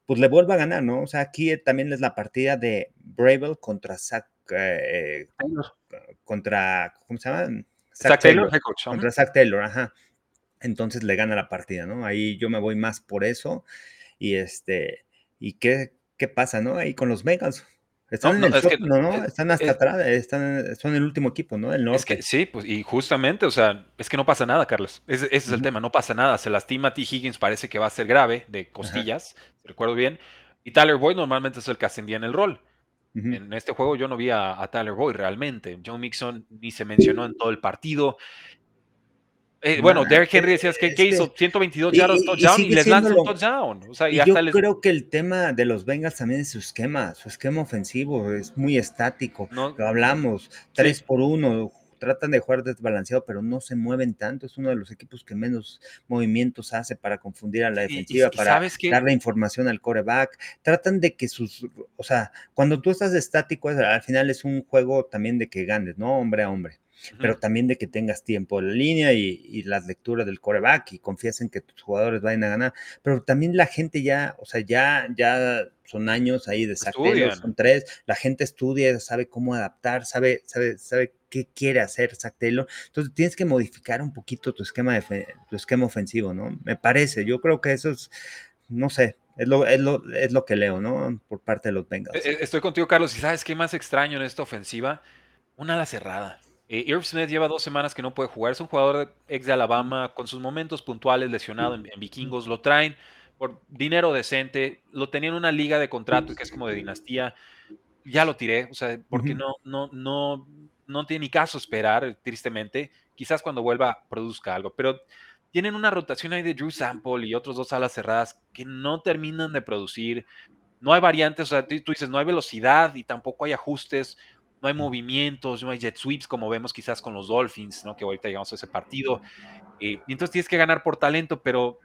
pues le vuelve a ganar, ¿no? O sea, aquí también es la partida de Bravel contra Zach, eh, contra, ¿cómo se llama? Zach, Taylor, contra Zach Taylor, ajá. Entonces le gana la partida, ¿no? Ahí yo me voy más por eso. Y este, ¿y qué, qué pasa, no? Ahí con los Bengals están en el no, no, están hasta atrás, están, son el último equipo, ¿no? El norte. Es que sí, pues, y justamente, o sea, es que no pasa nada, Carlos. Ese, es el tema, no pasa nada. Se lastima a T. Higgins, parece que va a ser grave, de costillas, recuerdo bien. Y Tyler Boyd normalmente es el que ascendía en el rol. En este juego yo no vi a, a, Tyler Boyd realmente. John Mixon ni se mencionó en todo el partido. Eh, bueno, Derrick Henry decías que, hizo 122 yardas touchdown y, les lanza un touchdown. O sea, y yo creo que el tema de los Bengals también es su esquema, su esquema ofensivo es muy estático. lo hablamos, 3 por 1, tratan de jugar desbalanceado, pero no se mueven tanto. Es uno de los equipos que menos movimientos hace para confundir a la defensiva, para darle información al coreback. Tratan de que sus, o sea, cuando tú estás estático, al final es un juego también de que ganes, ¿no? Hombre a hombre. Pero también de que tengas tiempo en la línea y, las lecturas del coreback y confías en que tus jugadores vayan a ganar, pero también la gente ya, o sea, ya, ya son años ahí de Zach son tres, la gente estudia, sabe cómo adaptar, sabe, sabe, sabe qué quiere hacer Zach Taylor, entonces tienes que modificar un poquito tu esquema, de, tu esquema ofensivo, ¿no? Me parece, yo creo que eso es, no sé, es lo, es, lo, es lo, que leo, ¿no? Por parte de los Bengals. E, e, estoy contigo, Carlos. ¿Y sabes qué más extraño en esta ofensiva? Una ala cerrada. Eh, Irv Smith lleva dos semanas que no puede jugar. Es un jugador ex de Alabama con sus momentos puntuales lesionado en, Vikingos. Lo traen por dinero decente. Lo tenía en una liga de contrato que es como de dinastía. Ya lo tiré, o sea, porque no, no, no, no tiene ni caso esperar, tristemente. Quizás cuando vuelva produzca algo, pero tienen una rotación ahí de Drew Sample y otros dos alas cerradas que no terminan de producir. No hay variantes, o sea, tú dices, no hay velocidad y tampoco hay ajustes no hay movimientos, no hay jet sweeps como vemos quizás con los Dolphins, ¿no? que ahorita llegamos a ese partido. Eh, y entonces tienes que ganar por talento, pero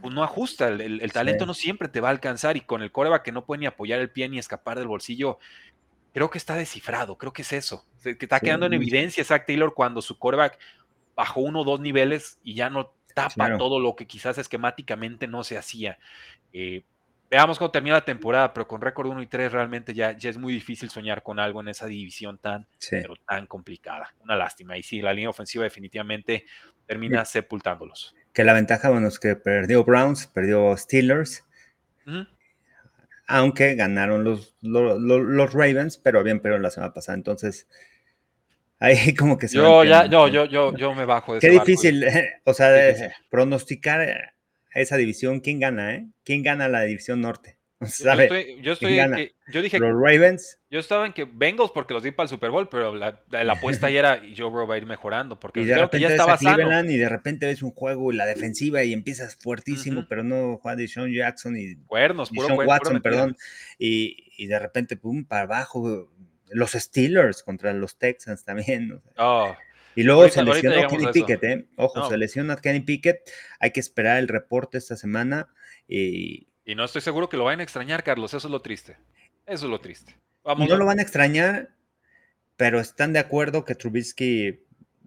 pues, no ajusta, el, talento no siempre te va a alcanzar y con el coreback que no puede ni apoyar el pie ni escapar del bolsillo, creo que está descifrado, creo que es eso, que está quedando en evidencia Zach Taylor cuando su coreback bajó uno o dos niveles y ya no tapa todo lo que quizás esquemáticamente no se hacía. Eh, Veamos cómo termina la temporada, pero con récord 1 y 3 realmente ya, ya es muy difícil soñar con algo en esa división tan, pero tan complicada. Una lástima. Y sí, la línea ofensiva definitivamente termina sepultándolos. Que la ventaja, bueno, es que perdió Browns, perdió Steelers, aunque ganaron los, los, Ravens, pero habían perdido la semana pasada. Entonces, ahí como que se yo ya, yo, yo, yo, yo me bajo de Qué difícil, o sea, de pronosticar esa división, ¿quién gana, eh? ¿Quién gana la división norte? Yo estoy, que, yo dije los Ravens. Yo estaba en que Bengals porque los di para el Super Bowl, pero la, apuesta ahí era y Joe Burrow va a ir mejorando porque creo que ya estaba sano. Y de repente ves un juego y la defensiva y empiezas fuertísimo, pero no Juan de Sean Jackson y Cuernos, puro Watson, perdón, y, de repente pum para abajo los Steelers contra los Texans también. Oh. Y luego se lesionó Kenny Pickett, ¿eh? Ojo, se lesiona Kenny Pickett. Hay que esperar el reporte esta semana. Y... y no estoy seguro que lo vayan a extrañar, Carlos. Eso es lo triste. Eso es lo triste. Vamos no lo van a extrañar, pero están de acuerdo que Trubisky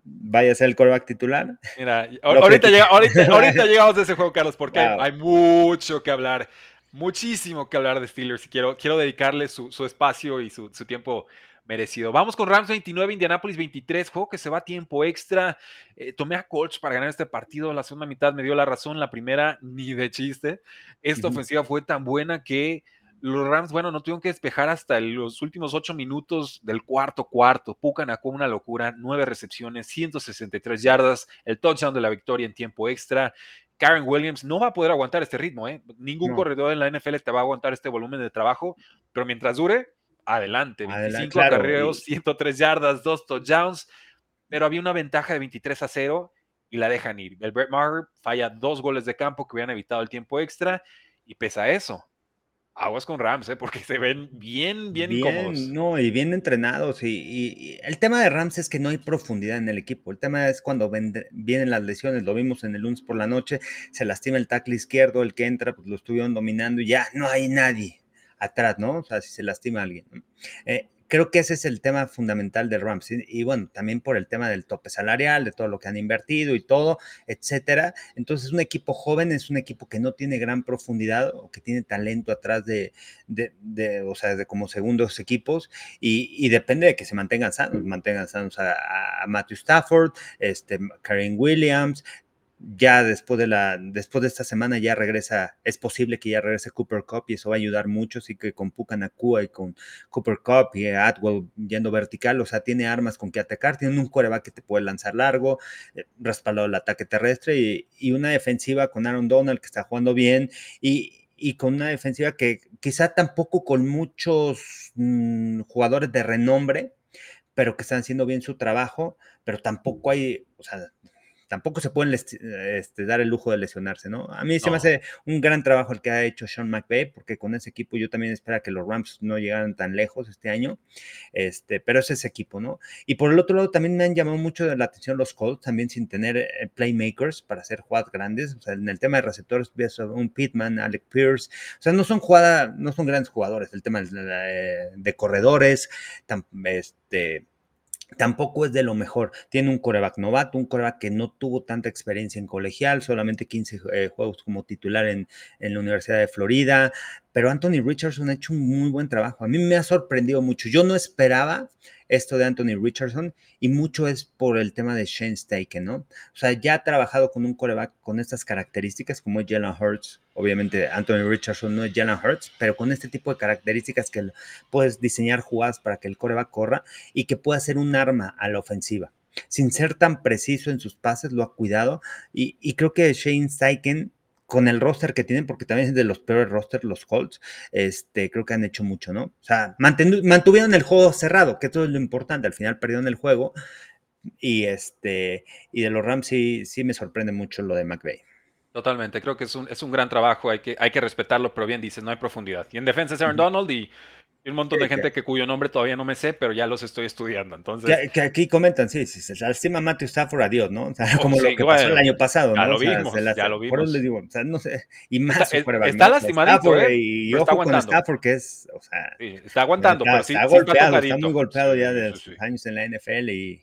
vaya a ser el coreback titular. Mira, ahorita, llegamos a ese juego, Carlos, porque hay mucho que hablar, muchísimo que hablar de Steelers. Y quiero, quiero dedicarle su, espacio y su, su tiempo merecido. Vamos con Rams 29, Indianapolis 23, juego que se va a tiempo extra. Eh, tomé a Colts para ganar este partido, la segunda mitad me dio la razón, la primera ni de chiste. Esta ofensiva fue tan buena que los Rams, bueno, no tuvieron que despejar hasta los últimos ocho minutos del cuarto cuarto. Pucanacó una locura, nueve recepciones, 163 yardas, el touchdown de la victoria en tiempo extra. Karen Williams no va a poder aguantar este ritmo, ¿eh? Ningún corredor en la NFL te va a aguantar este volumen de trabajo, pero mientras dure, adelante. 25 acarreos, 103 yardas, dos touchdowns, pero había una ventaja de 23 a 0 y la dejan ir. El Brett Maher falla dos goles de campo que hubieran evitado el tiempo extra y pesa eso. Aguas con Rams, ¿eh? porque se ven bien, bien, incómodos. No, y bien entrenados. Y, el tema de Rams es que no hay profundidad en el equipo. El tema es cuando vienen las lesiones. Lo vimos en el lunes por la noche. Se lastima el tackle izquierdo, el que entra, pues lo estuvieron dominando y ya no hay nadie atrás, ¿no? O sea, si se lastima alguien. Eh, creo que ese es el tema fundamental de Rams. Y, bueno, también por el tema del tope salarial, de todo lo que han invertido y todo, etcétera. Entonces, un equipo joven es un equipo que no tiene gran profundidad o que tiene talento atrás de, de, o sea, de como segundos equipos y, depende de que se mantengan sanos, mantengan sanos a, a Matthew Stafford, este, Karen Williams, ya después de la después de esta semana ya regresa, es posible que ya regrese Cooper Cup y eso va a ayudar mucho, así que con Pucanacua y con Cooper Cup y Atwell yendo vertical, o sea, tiene armas con que atacar, tiene un coreback que te puede lanzar largo, eh, respaldado el ataque terrestre y, una defensiva con Aaron Donald que está jugando bien y, con una defensiva que quizá tampoco con muchos mm, jugadores de renombre, pero que están haciendo bien su trabajo, pero tampoco hay, o sea, tampoco se pueden este, dar el lujo de lesionarse, ¿no? A mí se me hace un gran trabajo el que ha hecho Sean McVay, porque con ese equipo yo también espero que los Rams no llegaran tan lejos este año, este, pero es ese equipo, ¿no? Y por el otro lado también me han llamado mucho la atención los Colts, también sin tener eh, playmakers para hacer jugadas grandes, o sea, en el tema de receptores un Pittman, Alec Pierce, o sea, no son jugadas, no son grandes jugadores, el tema de, de corredores, este tampoco es de lo mejor. Tiene un coreback novato, un coreback que no tuvo tanta experiencia en colegial, solamente 15 eh, juegos como titular en, en, la Universidad de Florida, pero Anthony Richardson ha hecho un muy buen trabajo. A mí me ha sorprendido mucho. Yo no esperaba esto de Anthony Richardson y mucho es por el tema de Shane Steichen, ¿no? O sea, ya ha trabajado con un coreback con estas características como es Jalen Hurts. Obviamente Anthony Richardson no es Jalen Hurts, pero con este tipo de características que puedes diseñar jugadas para que el coreback corra y que pueda ser un arma a la ofensiva. Sin ser tan preciso en sus pases, lo ha cuidado y, y creo que Shane Steichen con el roster que tienen, porque también es de los peores rosters, los Colts, este, creo que han hecho mucho, ¿no? O sea, mantuvieron el juego cerrado, que eso es lo importante, al final perdieron el juego, y este, y de los Rams sí, sí me sorprende mucho lo de McVeigh. Totalmente, creo que es un, es un gran trabajo, hay que, hay que respetarlo, pero bien dices, no hay profundidad. Y en defensa es Aaron Donald y y un montón de gente que cuyo nombre todavía no me sé, pero ya los estoy estudiando. Entonces, que, aquí comentan, sí, sí, se lastima Matthew Stafford, adiós, ¿no? O sea, oh, como lo que pasó el año pasado, ya ¿no? Lo vimos, ya lo vimos. Por eso les digo, o sea, no sé, y más está, está lastimadito, ¿eh? Y ojo con Stafford, que es, o sea... Sí, está aguantando, está, pero sí, está golpeado, está muy golpeado ya de sus años en la NFL y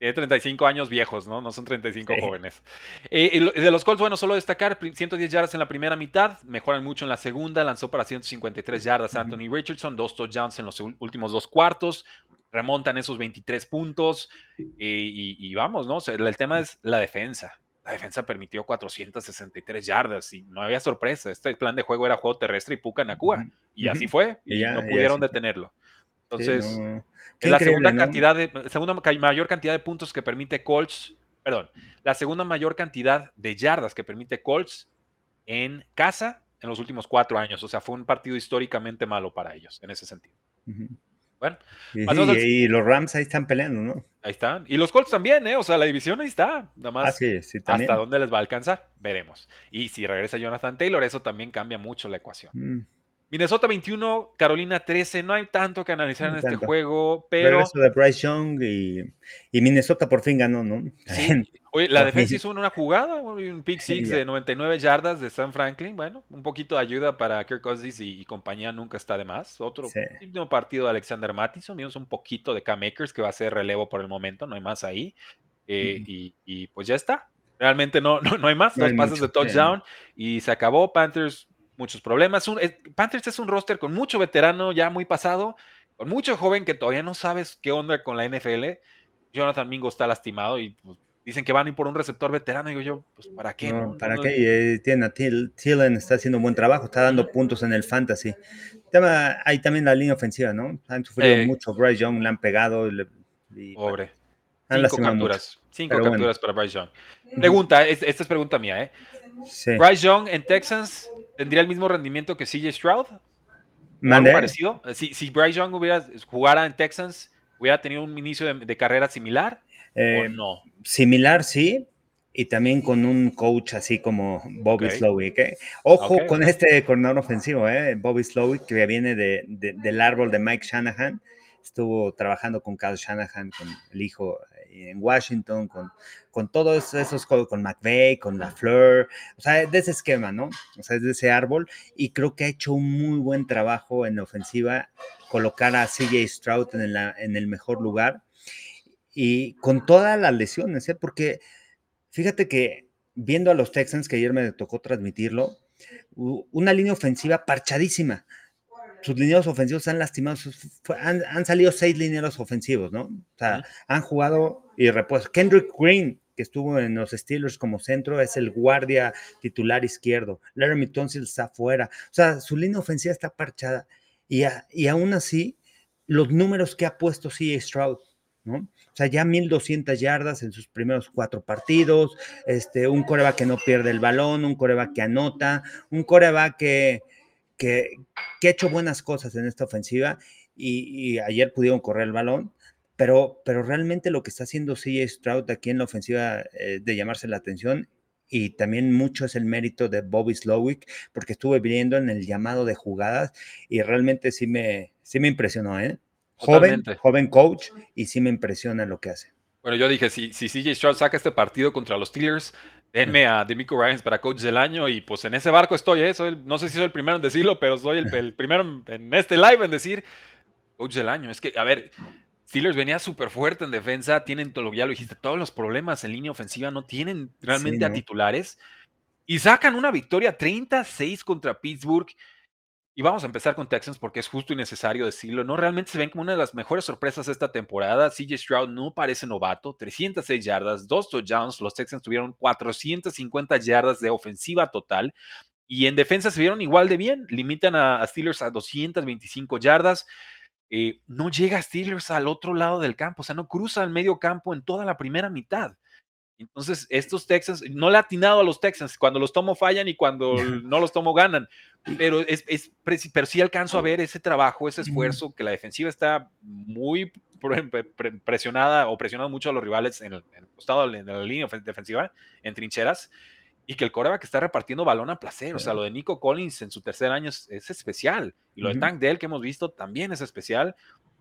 tiene 35 años viejos, ¿no? No son 35 jóvenes. Eh, de los Colts, bueno, solo destacar 110 yardas en la primera mitad, mejoran mucho en la segunda, lanzó para 153 yardas Anthony Richardson, dos touchdowns en los últimos dos cuartos, remontan esos 23 puntos y, vamos, ¿no? el tema es la defensa. La defensa permitió 463 yardas y no había sorpresa. Este plan de juego era juego terrestre y puca Nakua. Y así fue, y, no pudieron detenerlo. Entonces, la segunda cantidad de, segunda mayor cantidad de puntos que permite Colts, perdón, la segunda mayor cantidad de yardas que permite Colts en casa en los últimos cuatro años. O sea, fue un partido históricamente malo para ellos en ese sentido. Bueno, y, los Rams ahí están peleando, ¿no? Ahí están. Y los Colts también, ¿eh? O sea, la división ahí está. Nada más. Ah, hasta dónde les va a alcanzar, veremos. Y si regresa Jonathan Taylor, eso también cambia mucho la ecuación. Mm. Minnesota 21, Carolina 13. No hay tanto que analizar en este juego, pero. Regreso de Bryce Young y, y, Minnesota por fin ganó, ¿no? Sí. Oye, la defensa hizo una jugada, un pick six de 99 yardas de Sam Franklin. Bueno, un poquito de ayuda para Kirk Cousins y, compañía nunca está de más. Otro último partido de Alexander Mattison. Vimos un poquito de K-Makers que va a ser relevo por el momento, no hay más ahí. Eh, y, pues ya está. Realmente no, no, hay más. Dos pases de touchdown y se acabó. Panthers muchos problemas. Panthers es un roster con mucho veterano ya muy pasado, con mucho joven que todavía no sabes qué onda con la NFL. Jonathan Mingo está lastimado y pues, dicen que van a ir por un receptor veterano. Digo yo, pues ¿para qué? ¿Para qué? Eh, tiene a Tillen, está haciendo un buen trabajo, está dando puntos en el fantasy. Tema, hay también la línea ofensiva, ¿no? Han sufrido eh, mucho. Bryce Young le han pegado. pobre. cinco capturas. Cinco capturas para Bryce Young. Pregunta, esta es pregunta mía, ¿eh? Bryce Young en Texans ¿Tendría el mismo rendimiento que CJ Stroud? ¿Algo parecido? Si, si, Bryce Young hubiera jugara en Texans, ¿hubiera tenido un inicio de, carrera similar? Eh, no? Similar, sí. Y también con un coach así como Bobby Slowick. ¿eh? Ojo con este coordinador ofensivo, ¿eh? Bobby Slowick, que viene de, del árbol de Mike Shanahan. Estuvo trabajando con Kyle Shanahan, con el hijo en Washington, con, con todos esos, con McVeigh, con LaFleur, o sea, de ese esquema, ¿no? O sea, de ese árbol, y creo que ha hecho un muy buen trabajo en la ofensiva, colocar a CJ Stroud en, en el mejor lugar, y con todas las lesiones, ¿eh? Porque fíjate que viendo a los Texans, que ayer me tocó transmitirlo, una línea ofensiva parchadísima sus lineros ofensivos han lastimado, han, han, salido seis lineros ofensivos, ¿no? O sea, han jugado y repuesto. Kendrick Green, que estuvo en los Steelers como centro, es el guardia titular izquierdo. Laramie Tonsil está afuera. O sea, su línea ofensiva está parchada. Y, y aún así, los números que ha puesto C.A. Stroud, ¿no? O sea, ya 1200 yardas en sus primeros cuatro partidos, este, un coreback que no pierde el balón, un coreback que anota, un coreback que, que, ha hecho buenas cosas en esta ofensiva y, ayer pudieron correr el balón, pero, pero realmente lo que está haciendo CJ Stroud aquí en la ofensiva eh, de llamarse la atención y también mucho es el mérito de Bobby Slowick, porque estuve viendo en el llamado de jugadas y realmente sí me, sí me impresionó, ¿eh? Joven, joven coach y sí me impresiona lo que hace. Bueno, yo dije, si, si CJ Stroud saca este partido contra los Steelers, denme a Demico Ryans para coach del año y pues en ese barco estoy, ¿eh? no sé si soy el primero en decirlo, pero soy el, primero en este live en decir coach del año. Es que, a ver, Steelers venía súper fuerte en defensa, tienen, ya lo dijiste, todos los problemas en línea ofensiva, no tienen realmente a titulares y sacan una victoria 36 contra Pittsburgh. Y vamos a empezar con Texans porque es justo y necesario decirlo, ¿no? Realmente se ven como una de las mejores sorpresas esta temporada. CJ Stroud no parece novato, 306 yardas, dos touchdowns. Los Texans tuvieron 450 yardas de ofensiva total. Y en defensa se vieron igual de bien. Limitan a, Steelers a 225 yardas. Eh, no llega Steelers al otro lado del campo, o sea, no cruza el medio campo en toda la primera mitad. Entonces, estos Texans, no le ha atinado a los Texans, cuando los tomo fallan y cuando no los tomo ganan, pero, es, pero sí alcanzo a ver ese trabajo, ese esfuerzo, que la defensiva está muy presionada o presionando mucho a los rivales en el, costado, en la línea defensiva, en trincheras, y que el coreback está repartiendo balón a placer. O sea, lo de Nico Collins en su tercer año es, especial, y lo de Tank Dell que hemos visto también es especial.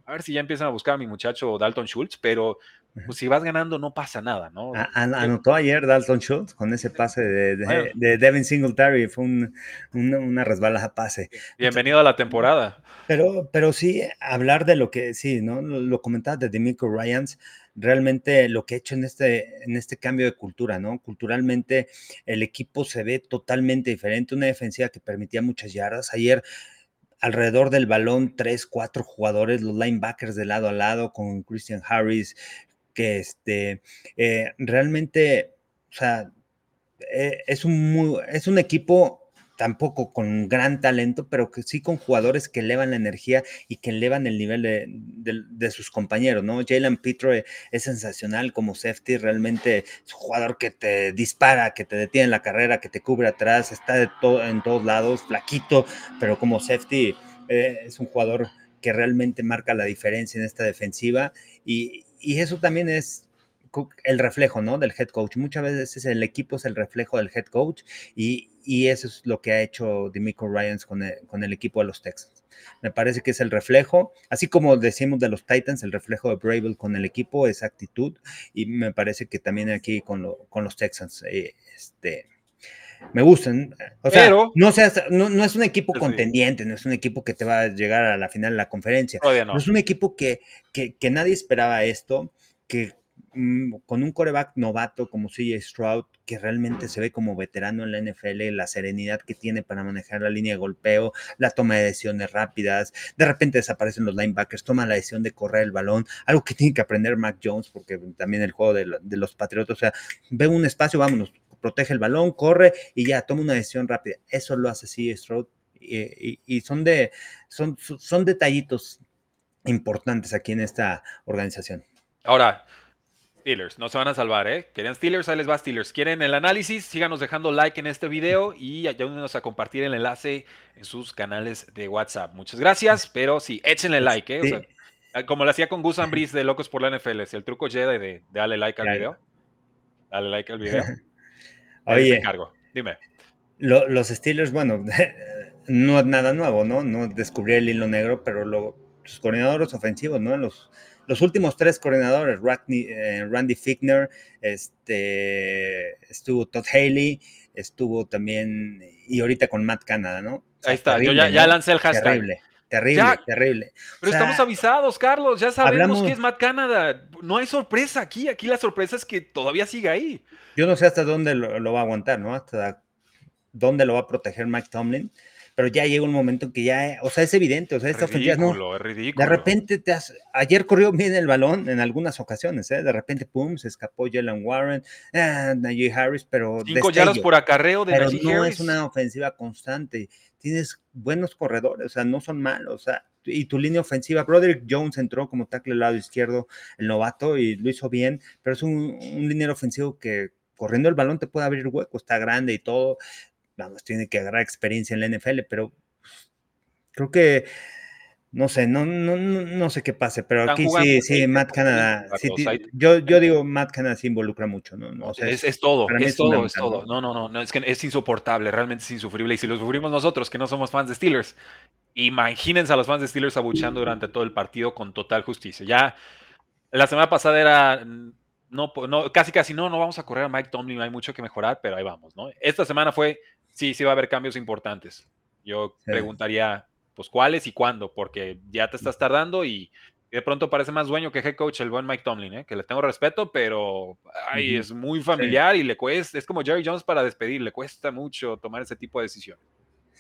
A ver si ya empiezan a buscar a mi muchacho Dalton Schultz, pero pues si vas ganando no pasa nada, ¿no? Anotó ayer Dalton Schultz con ese pase de, Devin Singletary, fue una resbalada pase. Bienvenido a la temporada. Pero, pero sí, hablar de lo que, sí, ¿no? Lo, lo comentabas de Demico Ryans, realmente lo que he hecho en este, en este cambio de cultura, ¿no? Culturalmente el equipo se ve totalmente diferente, una defensiva que permitía muchas yardas. Ayer alrededor del balón tres, cuatro jugadores, los linebackers de lado a lado con Christian Harris, que este, eh, realmente, o sea, eh, es, un muy, es un equipo tampoco con gran talento, pero que sí con jugadores que elevan la energía y que elevan el nivel de, sus compañeros, ¿no? Jalen Petro es sensacional como safety, realmente es un jugador que te dispara, que te detiene en la carrera, que te cubre atrás, está de todo, en todos lados, flaquito, pero como safety eh, es un jugador que realmente marca la diferencia en esta defensiva y, y eso también es el reflejo, ¿no? Del head coach. Muchas veces el equipo es el reflejo del head coach y, y eso es lo que ha hecho Demico Ryans con el, con el equipo de los Texans. Me parece que es el reflejo, así como decimos de los Titans, el reflejo de Bravel con el equipo, esa actitud, y me parece que también aquí con, con los Texans, eh, este, me gustan. O sea, Pero, no, no, es un equipo contendiente, no es un equipo que te va a llegar a la final de la conferencia. no. Es un equipo que, que, que nadie esperaba esto, que con un coreback novato como CJ Stroud, que realmente se ve como veterano en la NFL, la serenidad que tiene para manejar la línea de golpeo, la toma de decisiones rápidas, de repente desaparecen los linebackers, toma la decisión de correr el balón, algo que tiene que aprender Mac Jones, porque también el juego de, los Patriotas, o sea, ve un espacio, vámonos, protege el balón, corre y ya, toma una decisión rápida. Eso lo hace CJ Stroud y, son, de, son, son detallitos importantes aquí en esta organización. Ahora, Steelers, no se van a salvar, ¿eh? Querían Steelers, ahí les va Steelers. ¿Quieren el análisis? Síganos dejando like en este video y ayúdenos a compartir el enlace en sus canales de WhatsApp. Muchas gracias, pero sí, échenle like, ¿eh? Ah, como lo hacía con Gus Ambris de Locos por la NFL, si el truco Jedi de, darle like al video. Dale like al video. Oye, dime. los Steelers, bueno, no es nada nuevo, ¿no? No descubrí el hilo negro, pero los coordinadores ofensivos, ¿no? Los los últimos tres coordinadores, eh, Randy Fickner, este, estuvo Todd Haley, estuvo también, y ahorita con Matt Canada, ¿no? Ahí está, yo ya, lancé el hashtag. Terrible. Terrible, terrible. Pero estamos avisados, Carlos, ya sabemos que es Matt Canada. No hay sorpresa aquí, aquí la sorpresa es que todavía sigue ahí. Yo no sé hasta dónde lo, lo va a aguantar, ¿no? Hasta dónde lo va a proteger Mike Tomlin pero ya llega un momento en que ya, o sea, es evidente, o sea, esta ofensiva no. Es ridículo. De repente te has, ayer corrió bien el balón en algunas ocasiones, ¿eh? De repente, pum, se escapó Jalen Warren, eh, Najee Harris, pero. Cinco yardas por acarreo de Pero no es una ofensiva constante. Tienes buenos corredores, o sea, no son malos, o sea, y tu línea ofensiva, Broderick Jones entró como tackle al lado izquierdo, el novato, y lo hizo bien, pero es un, un liniero ofensivo que corriendo el balón te puede abrir hueco, está grande y todo, vamos, tiene que agarrar experiencia en la NFL, pero creo que no sé, no, no, no sé qué pase, pero aquí sí, sí, Matt Canada, yo, yo digo, Matt Canada se involucra mucho, ¿no? no es, todo, es, todo, es todo. No, no, no, es que es insoportable, realmente es insufrible. Y si lo sufrimos nosotros, que no somos fans de Steelers, imagínense a los fans de Steelers abuchando durante todo el partido con total justicia. Ya la semana pasada era, no, no, casi casi no, no vamos a correr a Mike Tomlin, hay mucho que mejorar, pero ahí vamos, ¿no? Esta semana fue sí, sí va a haber cambios importantes. Yo preguntaría, pues, ¿cuáles y cuándo? Porque ya te estás tardando y de pronto parece más dueño que head coach el buen Mike Tomlin, ¿eh? que le tengo respeto, pero ay, es muy familiar y le cuesta, es como Jerry Jones para despedir, le cuesta mucho tomar ese tipo de decisiones.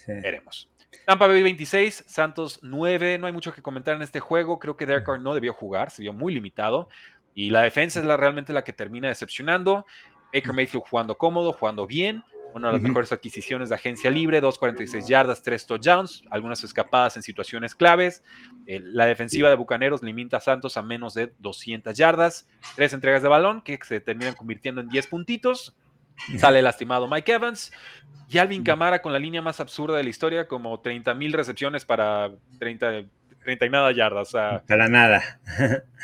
Veremos. Tampa Bay 26, Santos 9. No hay mucho que comentar en este juego. Creo que Derek Carr no debió jugar, se vio muy limitado. Y la defensa es la, realmente la que termina decepcionando. Baker Mayfield jugando cómodo, jugando bien. Una de las mejores adquisiciones de agencia libre, 2.46 yardas, 3 touchdowns, algunas escapadas en situaciones claves. Eh, la defensiva de Bucaneros limita a Santos a menos de 200 yardas, tres entregas de balón que se terminan convirtiendo en 10 puntitos. Sale lastimado Mike Evans. Y Alvin Camara con la línea más absurda de la historia, como 30 mil recepciones para 30, 30 y nada yardas. para nada.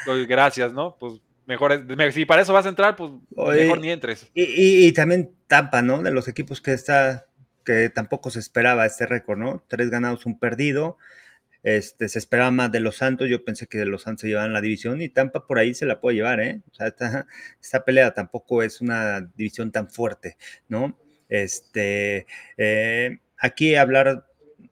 Pues, gracias, ¿no? Pues mejor, si para eso vas a entrar, pues mejor ni entres. Y, también Tampa, ¿no? De los equipos que está, que tampoco se esperaba este récord, ¿no? Tres ganados, un perdido. Este, se esperaba más de los Santos, yo pensé que de los Santos se llevaban la división y Tampa por ahí se la puede llevar, ¿eh? O sea, esta, esta pelea tampoco es una división tan fuerte, ¿no? Este, eh, aquí hablar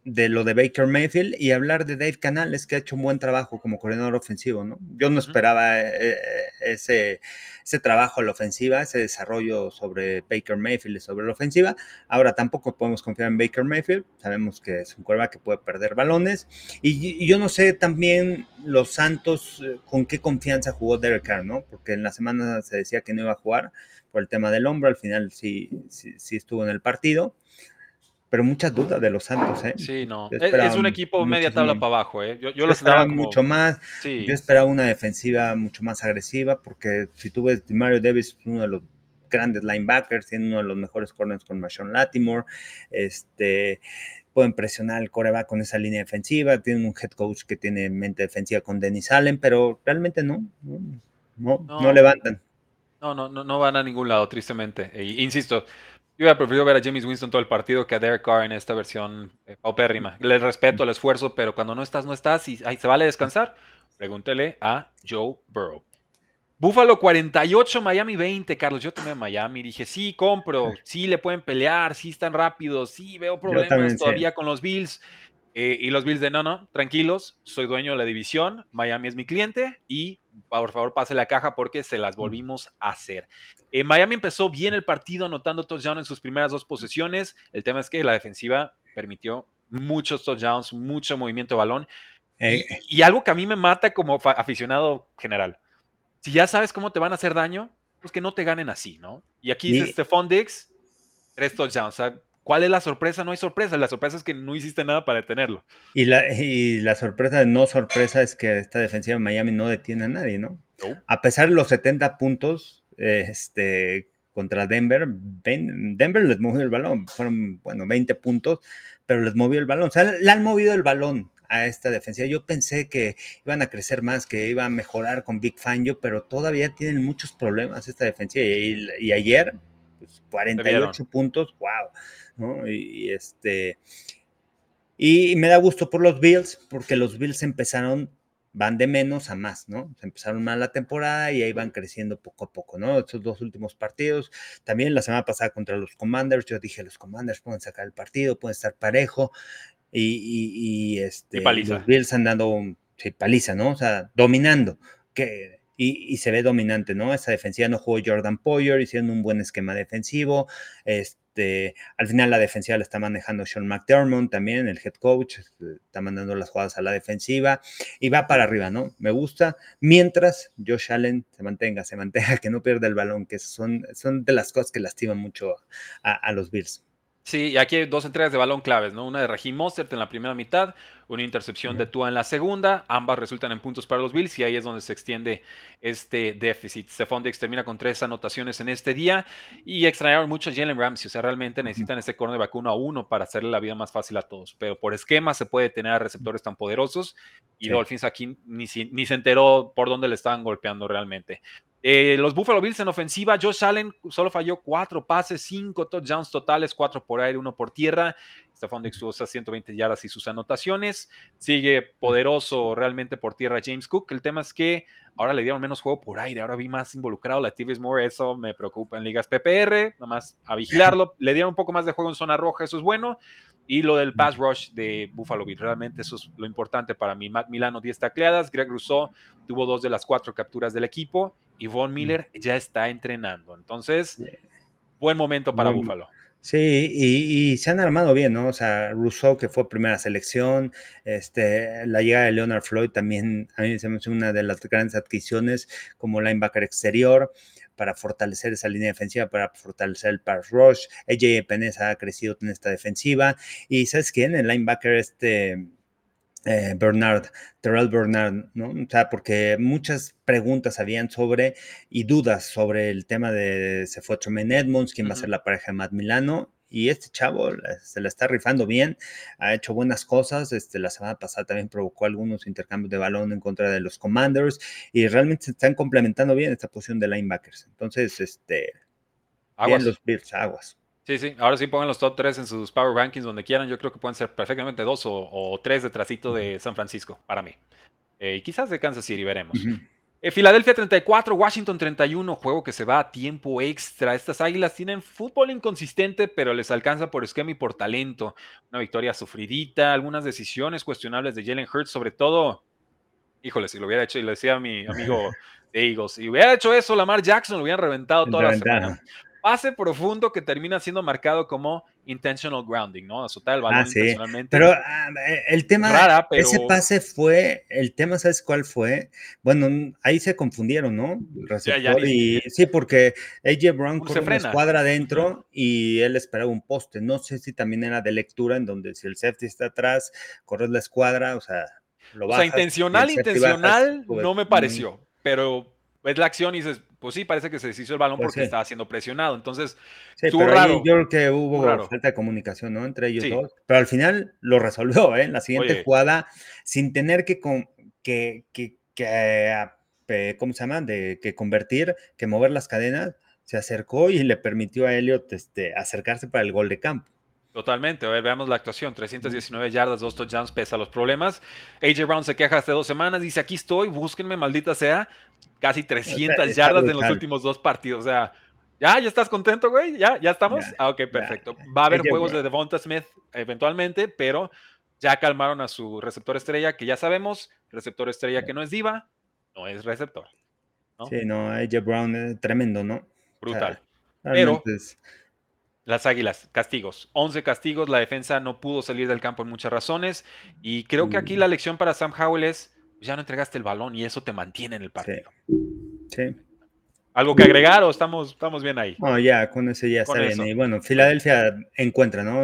de lo de Baker Mayfield y hablar de Dave Canales, que ha hecho un buen trabajo como coordinador ofensivo, ¿no? Yo no esperaba eh, eh, ese, ese trabajo en la ofensiva, ese desarrollo sobre Baker Mayfield y sobre la ofensiva. Ahora tampoco podemos confiar en Baker Mayfield, sabemos que es un cuerva que puede perder balones. Y, yo no sé también los Santos eh, con qué confianza jugó Derek Carr, ¿no? Porque en la semana se decía que no iba a jugar por el tema del hombro, al final sí, sí, sí estuvo en el partido pero muchas dudas de los Santos, ¿eh? Sí, no. Es, un equipo media tabla para abajo, ¿eh? Yo, yo, esperaba mucho más. Yo esperaba una defensiva mucho más agresiva, porque si tú ves Mario Davis, uno de los grandes linebackers, tiene uno de los mejores corners con Marshawn Latimore, este pueden presionar el coreback con esa línea defensiva, tienen un head coach que tiene mente defensiva con Dennis Allen, pero realmente no, no, no, levantan. No, no, no, no van a ningún lado, tristemente. E, insisto, yo hubiera preferido ver a James Winston todo el partido que a Derek Carr en esta versión eh, paupérrima. Le respeto el esfuerzo, pero cuando no estás, no estás y ahí se vale descansar. Pregúntele a Joe Burrow. Buffalo 48, Miami 20, Carlos. Yo tomé Miami. Dije, sí, compro. Sí, le pueden pelear. Sí, están rápidos. Sí, veo problemas todavía con los Bills. Eh, y los Bills de no, no, tranquilos, soy dueño de la división, Miami es mi cliente y por favor pase la caja porque se las volvimos a hacer. Eh, Miami empezó bien el partido anotando touchdown en sus primeras dos posesiones. El tema es que la defensiva permitió muchos touchdowns, mucho movimiento de balón. Eh. Y, algo que a mí me mata como aficionado general. Si ya sabes cómo te van a hacer daño, pues que no te ganen así, ¿no? Y aquí dice Stephon Diggs, tres touchdowns. O ¿Cuál es la sorpresa? No hay sorpresa. La sorpresa es que no hiciste nada para detenerlo. Y la, y la sorpresa de no sorpresa es que esta defensiva de Miami no detiene a nadie, ¿no? A pesar de los 70 puntos este, contra Denver, Denver les movió el balón. Fueron, bueno, 20 puntos, pero les movió el balón. O sea, le han movido el balón a esta defensiva. Yo pensé que iban a crecer más, que iba a mejorar con Big Fangio, pero todavía tienen muchos problemas esta defensiva. Y, y ayer, pues, 48 puntos, wow. Y, este, y me da gusto por los Bills, porque los Bills empezaron, van de menos a más, ¿no? empezaron mal la temporada y ahí van creciendo poco a poco, ¿no? Estos dos últimos partidos, también la semana pasada contra los Commanders, yo dije, los Commanders pueden sacar el partido, pueden estar parejo, y, este, los Bills han dado un, paliza, ¿no? O sea, dominando, que y, se ve dominante, ¿no? Esa defensiva no jugó Jordan Poyer, hicieron un buen esquema defensivo. Este, al final la defensiva la está manejando Sean McDermott también, el head coach, este, está mandando las jugadas a la defensiva y va para arriba, ¿no? Me gusta. Mientras Josh Allen se mantenga, se mantenga, que no pierda el balón, que son, son de las cosas que lastiman mucho a los Bills. Sí, y aquí hay dos entregas de balón claves, ¿no? Una de Raheem Mostert en la primera mitad, una intercepción de Tua en la segunda, ambas resultan en puntos para los Bills y ahí es donde se extiende este déficit. Stephon Diggs termina con tres anotaciones en este día y extrañaron mucho a Jalen Ramsey, o sea, realmente necesitan ese cornerback uno a uno para hacerle la vida más fácil a todos, pero por esquema se puede tener a receptores tan poderosos y Dolphins aquí ni, ni se enteró por dónde le estaban golpeando realmente. Eh, los Buffalo Bills en ofensiva, Josh Allen solo falló cuatro pases, cinco touchdowns totales, cuatro por aire, uno por tierra. Stephon Diggs usa 120 yardas y sus anotaciones. Sigue poderoso realmente por tierra James Cook. El tema es que ahora le dieron menos juego por aire, ahora vi más involucrado la TV Moore, eso me preocupa en ligas PPR, nada más a vigilarlo. Le dieron un poco más de juego en zona roja, eso es bueno. Y lo del pass rush de Buffalo Bill, realmente eso es lo importante para mí. Matt Milano 10 tacleadas, Greg Rousseau tuvo dos de las cuatro capturas del equipo y Von. Miller ya está entrenando. Entonces, buen momento para Buffalo. Sí, y, se han armado bien, ¿no? O sea, Rousseau, que fue primera selección, este, la llegada de Leonard Floyd también a mí se me hace una de las grandes adquisiciones como linebacker exterior para fortalecer esa línea defensiva, para fortalecer el pass rush. AJ Penez ha crecido en esta defensiva. Y ¿sabes quién? El linebacker este... Eh, Bernard, Terrell Bernard, ¿no? O sea, porque muchas preguntas habían sobre y dudas sobre el tema de se fue Tremaine Edmonds, quién va a ser la pareja de Matt Milano, y este chavo se la está rifando bien, ha hecho buenas cosas, este, la semana pasada también provocó algunos intercambios de balón en contra de los Commanders, y realmente se están complementando bien esta posición de linebackers. Entonces, este, aguas. los Bills, aguas. Sí, sí, ahora sí pongan los top 3 en sus Power Rankings donde quieran. Yo creo que pueden ser perfectamente dos o, tres detrásito de San Francisco, para mí. Eh, y quizás de Kansas City, veremos. Filadelfia 34, Washington 31, juego que se va a tiempo extra. Estas águilas tienen fútbol inconsistente, pero les alcanza por esquema y por talento. Una victoria sufridita, algunas decisiones cuestionables de Jalen Hurts, sobre todo. Híjole, si lo hubiera hecho, y le decía a mi amigo de Eagles, si hubiera hecho eso, Lamar Jackson lo hubieran reventado toda la semana pase profundo que termina siendo marcado como intentional grounding, ¿no? Azotar el balón ah, sí. Pero ah, eh, el tema, ese pase fue, el tema, ¿sabes cuál fue? Bueno, ahí se confundieron, ¿no? y, sí, porque AJ Brown corre una escuadra adentro y él esperaba un poste. No sé si también era de lectura, en donde si el safety está atrás, corres la escuadra, o sea, lo bajas, O sea, intencional, intencional, pues, no me pareció, pero ves la acción y dices, pues sí, parece que se deshizo el balón pues porque estaba siendo presionado. Entonces, estuvo raro. yo creo que hubo falta de comunicación, ¿no? Entre ellos dos. Pero al final lo resolvió, ¿eh? En la siguiente jugada, sin tener que, que, que, que, ¿cómo se llama? De que convertir, que mover las cadenas, se acercó y le permitió a Elliot este, acercarse para el gol de campo. Totalmente. A ver, veamos la actuación. 319 yardas, dos touchdowns, pesa los problemas. AJ Brown se queja hace dos semanas, dice, aquí estoy, búsquenme, maldita sea. Casi 300 yardas en los últimos dos partidos. O sea, ¿ya? ¿Ya estás contento, güey? ¿Ya? ¿Ya estamos? ah, ok, perfecto. Va a haber juegos de Devonta Smith eventualmente, pero ya calmaron a su receptor estrella, que ya sabemos, receptor estrella que no es diva, no es receptor. Sí, no, AJ Brown es tremendo, ¿no? Brutal. pero... Las Águilas, castigos. 11 castigos, la defensa no pudo salir del campo en muchas razones. Y creo que aquí la lección para Sam Howell es, ya no entregaste el balón y eso te mantiene en el partido. Sí. ¿Algo que agregar o estamos, estamos bien ahí? No, ya, con ese ya está bien. Y bueno, Filadelfia encuentra, ¿no?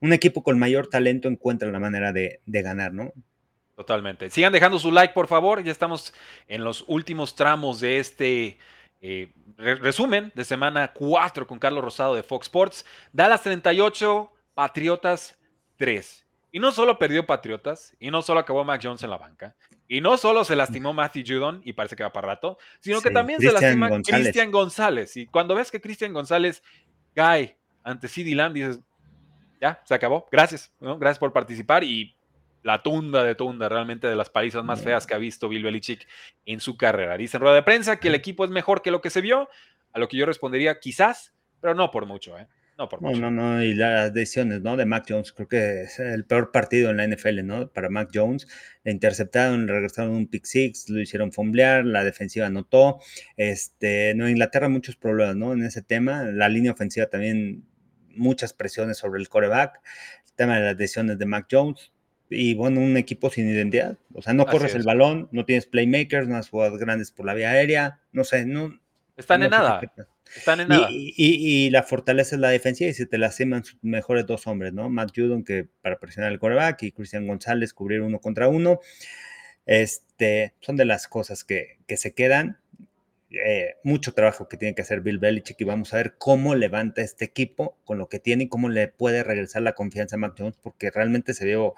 Un, equipo con mayor talento encuentra la manera de, de ganar, ¿no? Totalmente. Sigan dejando su like, por favor. Ya estamos en los últimos tramos de este eh, resumen de semana 4 con Carlos Rosado de Fox Sports. Dallas 38, Patriotas 3. Y no solo perdió Patriotas, y no solo acabó Mac Jones en la banca, y no solo se lastimó Matthew Judon, y parece que va para rato, sino que también se lastima Cristian González. Y cuando ves que Cristian González cae ante CD Lamb, dices, ya, se acabó, gracias, gracias por participar y la tunda de tunda, realmente de las palizas más feas que ha visto Bill Belichick en su carrera. Dice en rueda de prensa que el equipo es mejor que lo que se vio, a lo que yo respondería quizás, pero no por mucho, ¿eh? No, por mucho. no, no, y las decisiones, ¿no? De Mac Jones, creo que es el peor partido en la NFL, ¿no? Para Mac Jones, le interceptaron, regresaron un pick six, lo hicieron fumblear, la defensiva anotó, este, no, Inglaterra muchos problemas, ¿no? En ese tema, la línea ofensiva también muchas presiones sobre el coreback, el tema de las decisiones de Mac Jones, y bueno, un equipo sin identidad. O sea, no corres el balón, no tienes playmakers, no has jugadas grandes por la vía aérea, no sé, no. Están en nada. Están en nada. Y, la fortaleza es la defensiva y se te lastiman sus mejores dos hombres, ¿no? Matt Judon, que para presionar el coreback, y Cristian González cubrir uno contra uno. Este, son de las cosas que, que se quedan. Eh, mucho trabajo que tiene que hacer Bill Belichick y vamos a ver cómo levanta este equipo con lo que tiene y cómo le puede regresar la confianza a Mac Jones, porque realmente se vio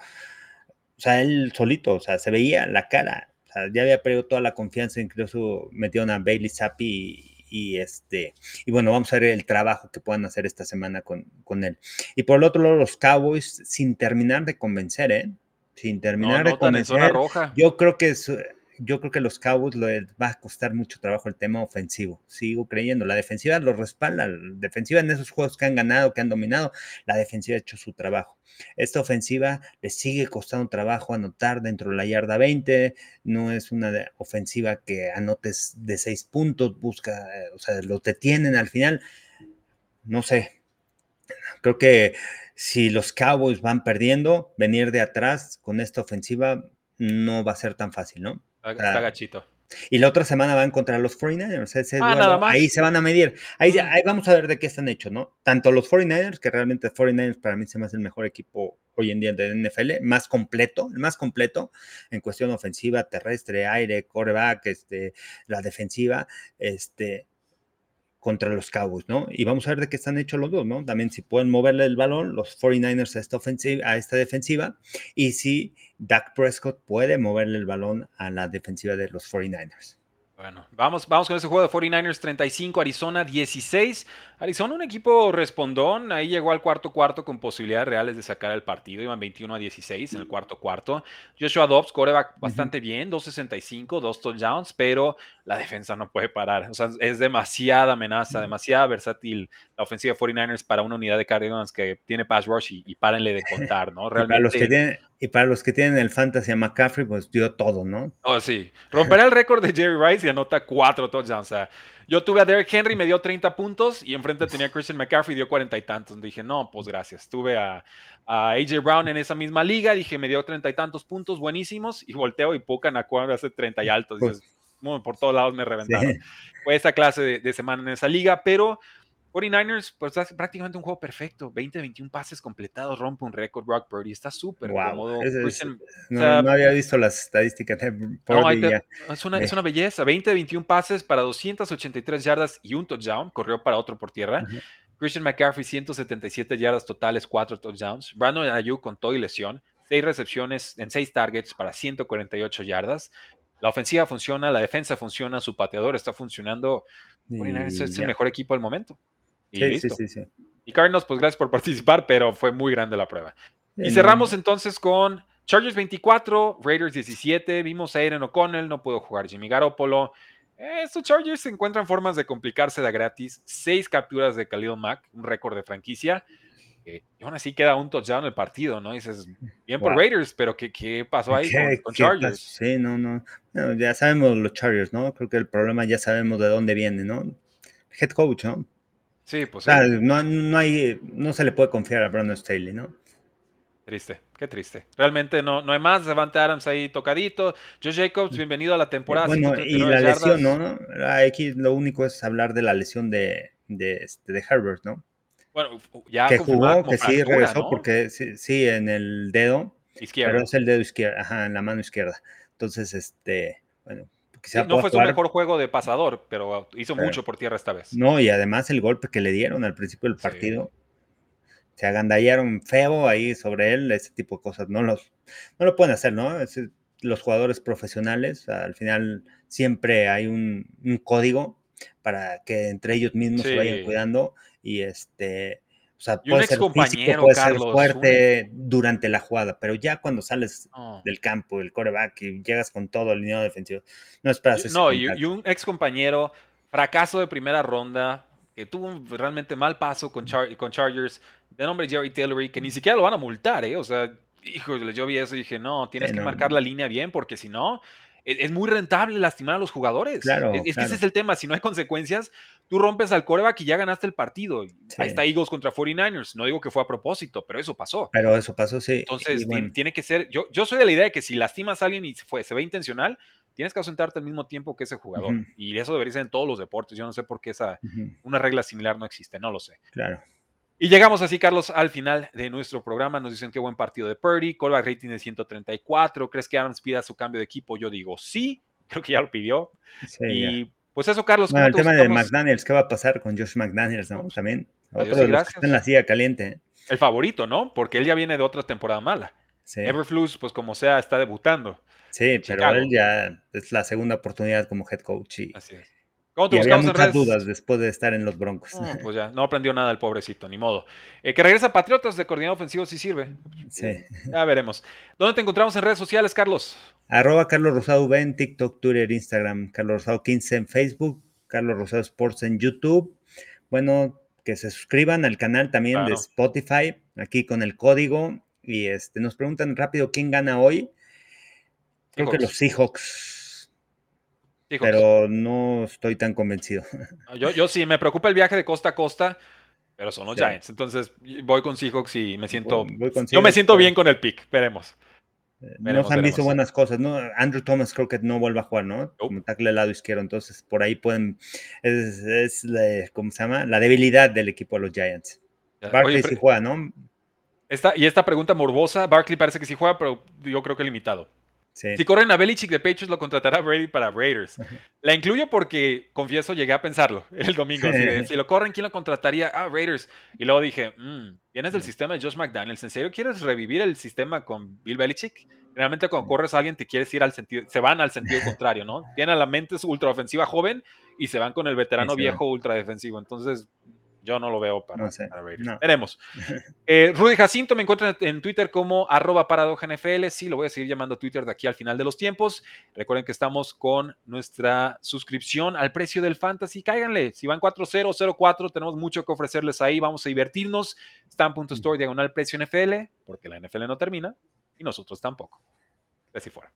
o sea, él solito, o sea, se veía la cara, sea, ya había perdido toda la confianza, incluso metieron a Bailey Zappi y, este, y bueno, vamos a ver el trabajo que puedan hacer esta semana con, con él. Y por el otro lado, los Cowboys, sin terminar de convencer, ¿eh? Sin terminar de convencer. roja. Yo creo que yo creo que los Cowboys les va a costar mucho trabajo el tema ofensivo. Sigo creyendo. La defensiva lo respalda. La defensiva en esos juegos que han ganado, que han dominado, la defensiva ha hecho su trabajo. Esta ofensiva le sigue costando trabajo anotar dentro de la yarda 20. No es una ofensiva que anotes de seis puntos, busca, eh, o sea, lo detienen al final. No sé. Creo que si los Cowboys van perdiendo, venir de atrás con esta ofensiva no va a ser tan fácil, ¿no? Está, gachito. Y la otra semana van contra los 49ers. Ah, ahí se van a medir. Ahí, mm. ahí, vamos a ver de qué están hechos, ¿no? Tanto los 49ers, que realmente 49ers para mí se me hace el mejor equipo hoy en día de NFL, más completo, el más completo en cuestión ofensiva, terrestre, aire, coreback, este, la defensiva, este, contra los Cowboys, ¿no? Y vamos a ver de qué están hechos los dos, ¿no? También si pueden moverle el balón, los 49ers a esta, ofensiva, a esta defensiva, y si Dak Prescott puede moverle el balón a la defensiva de los 49ers. Bueno, vamos, vamos con ese juego de 49ers 35, Arizona 16. Arizona, un equipo respondón, ahí llegó al cuarto cuarto con posibilidades reales de sacar el partido, iban 21 a 16 en el cuarto cuarto. Joshua Dobbs, coreback bastante bien, 2.65, dos touchdowns, pero la defensa no puede parar. O sea, es demasiada amenaza, demasiada versátil la ofensiva de 49ers para una unidad de Cardinals que tiene pass rush y, párenle de contar, ¿no? Realmente. para los que tienen, y para los que tienen el fantasy a McCaffrey, pues dio todo, ¿no? Oh, sí. Romperá el récord de Jerry Rice y anota cuatro touchdowns. O sea, yo tuve a Derrick Henry, me dio 30 puntos y enfrente tenía a Christian McCaffrey, dio cuarenta y tantos. Dije, no, pues gracias. Tuve a, AJ Brown en esa misma liga, dije, me dio treinta y tantos puntos buenísimos y volteo y Puka Acuario hace 30 y altos. Dices, por todos lados me reventaron. Fue esa clase de, de semana en esa liga, pero 49ers, pues hace prácticamente un juego perfecto. 20, 21 pases completados, rompe un récord. Brock Purdy está súper cómodo. no, había visto las estadísticas de Purdy. es, una, es, una, belleza. 20, 21 pases para 283 yardas y un touchdown. Corrió para otro por tierra. Christian McCaffrey, 177 yardas totales, 4 touchdowns. Brandon Ayuk con todo y lesión. 6 recepciones en 6 targets para 148 yardas. La ofensiva funciona, la defensa funciona, su pateador está funcionando. es el mejor equipo del momento. Y sí, Sí, sí, Y Cardinals, pues gracias por participar, pero fue muy grande la prueba. Y cerramos entonces con Chargers 24, Raiders 17. Vimos a Aiden O'Connell, no pudo jugar Jimmy Garoppolo. Estos Chargers se encuentran formas de complicarse de gratis. Seis capturas de Khalil Mack, un récord de franquicia. y aún así queda un touchdown el partido, ¿no? dices, bien por Raiders, pero ¿qué, qué pasó ahí con, Chargers? Sí, no, no, no, Ya sabemos los Chargers, ¿no? Creo que el problema ya sabemos de dónde viene, ¿no? Head coach, ¿no? Sí, pues. no, no, hay, no se le puede confiar a Brandon Staley, ¿no? Triste, qué triste. Realmente no, no hay más. Devante Adams ahí tocadito. Joe Jacobs, bienvenido a la temporada. Bueno, y la lesión, ¿no? Aquí lo único es hablar de la lesión de, de, este, de Herbert, ¿no? Bueno, ya que jugó, que sí regresó, porque sí, sí, en el dedo. Izquierdo. Pero es el dedo izquierdo, ajá, en la mano izquierda. Entonces, este, bueno, no fue su mejor juego de pasador, pero hizo mucho por tierra esta vez. No, y además el golpe que le dieron al principio del partido, se agandallaron feo ahí sobre él, ese tipo de cosas. No, los, no lo pueden hacer, ¿no? los jugadores profesionales, al final siempre hay un, código para que entre ellos mismos se vayan cuidando y este o sea, puede ser físico, puede ser fuerte durante la jugada, pero ya cuando sales del campo, el coreback y llegas con todo el línea defensivo, no esperas eso. No, y, un ex compañero, fracaso de primera ronda, que tuvo un realmente mal paso con, con Chargers, de nombre Jerry Tillery, que ni siquiera lo van a multar, ¿eh? O sea, híjole, yo vi eso y dije, no, tienes que marcar la línea bien, porque si no, es, muy rentable lastimar a los jugadores. Claro, es, que ese es el tema, si no hay consecuencias, tú rompes al coreback y ya ganaste el partido. Ahí está Eagles contra 49ers. No digo que fue a propósito, pero eso pasó. Pero eso pasó, sí. Entonces, tiene que ser. Yo, yo soy de la idea de que si lastimas a alguien y se, fue, se ve intencional, tienes que ausentarte al mismo tiempo que ese jugador. Y eso debería ser en todos los deportes. Yo no sé por qué esa, una regla similar no existe, no lo sé. Claro. Y llegamos así, Carlos, al final de nuestro programa. Nos dicen qué buen partido de Purdy, callback rating de 134. ¿Crees que Adams pida su cambio de equipo? Yo digo sí, creo que ya lo pidió. y pues eso, Carlos. Bueno, el tema de McDaniels, ¿qué va a pasar con Josh McDaniels? ¿no? También, otro de los que está en la silla caliente. El favorito, ¿no? Porque él ya viene de otra temporada mala. Sí. Everflux, pues como sea, está debutando. Sí, pero él ya es la segunda oportunidad como head coach. Y, Así es. ¿Cómo te y había muchas dudas después de estar en los Broncos. pues ya, no aprendió nada el pobrecito, ni modo. Eh, que regresa a Patriotas de coordinador ofensivo si sirve. Sí. Ya veremos. ¿Dónde te encontramos en redes sociales, Carlos? Arroba Carlos Rosado V en TikTok, Twitter, Instagram, Carlos Rosado 15 en Facebook, Carlos Rosado Sports en YouTube. Bueno, que se suscriban al canal también de Spotify, aquí con el código. Y este, nos preguntan rápido quién gana hoy. Creo que los Seahawks. Pero no estoy tan convencido. Yo, yo sí, me preocupa el viaje de costa a costa, pero son los Giants. Entonces voy con Seahawks y me siento. yo me siento bien con el pick. Veremos. Eh, nos han visto buenas cosas, ¿no? Andrew Thomas creo que no vuelve a jugar, ¿no? Como tackle al lado izquierdo, entonces por ahí pueden, es, la, ¿cómo se llama? La debilidad del equipo de los Giants. Barkley sí juega, ¿no? Esta, y esta pregunta morbosa, Barkley parece que sí juega, pero yo creo que limitado. Si corren a Belichick de Patriots, lo contratará Brady para Raiders. La incluyo porque, confieso, llegué a pensarlo el domingo. si lo corren, ¿quién lo contrataría? Ah, Raiders. Y luego dije, mmm, vienes del sistema de Josh McDaniels. ¿En serio quieres revivir el sistema con Bill Belichick? Realmente cuando corres a alguien te quieres ir al sentido, se van al sentido contrario, ¿no? Tienen la mente ultra ofensiva joven y se van con el veterano viejo ultra defensivo. Entonces, yo no lo veo para, Veremos. Eh, Rudy Jacinto me encuentra en Twitter como arroba NFL. Sí, lo voy a seguir llamando Twitter de aquí al final de los tiempos. Recuerden que estamos con nuestra suscripción al precio del Fantasy. Cáiganle. Si van 4-0-0-4, tenemos mucho que ofrecerles ahí. Vamos a divertirnos. Stan.store diagonal precio NFL, porque la NFL no termina y nosotros tampoco. Así fuera.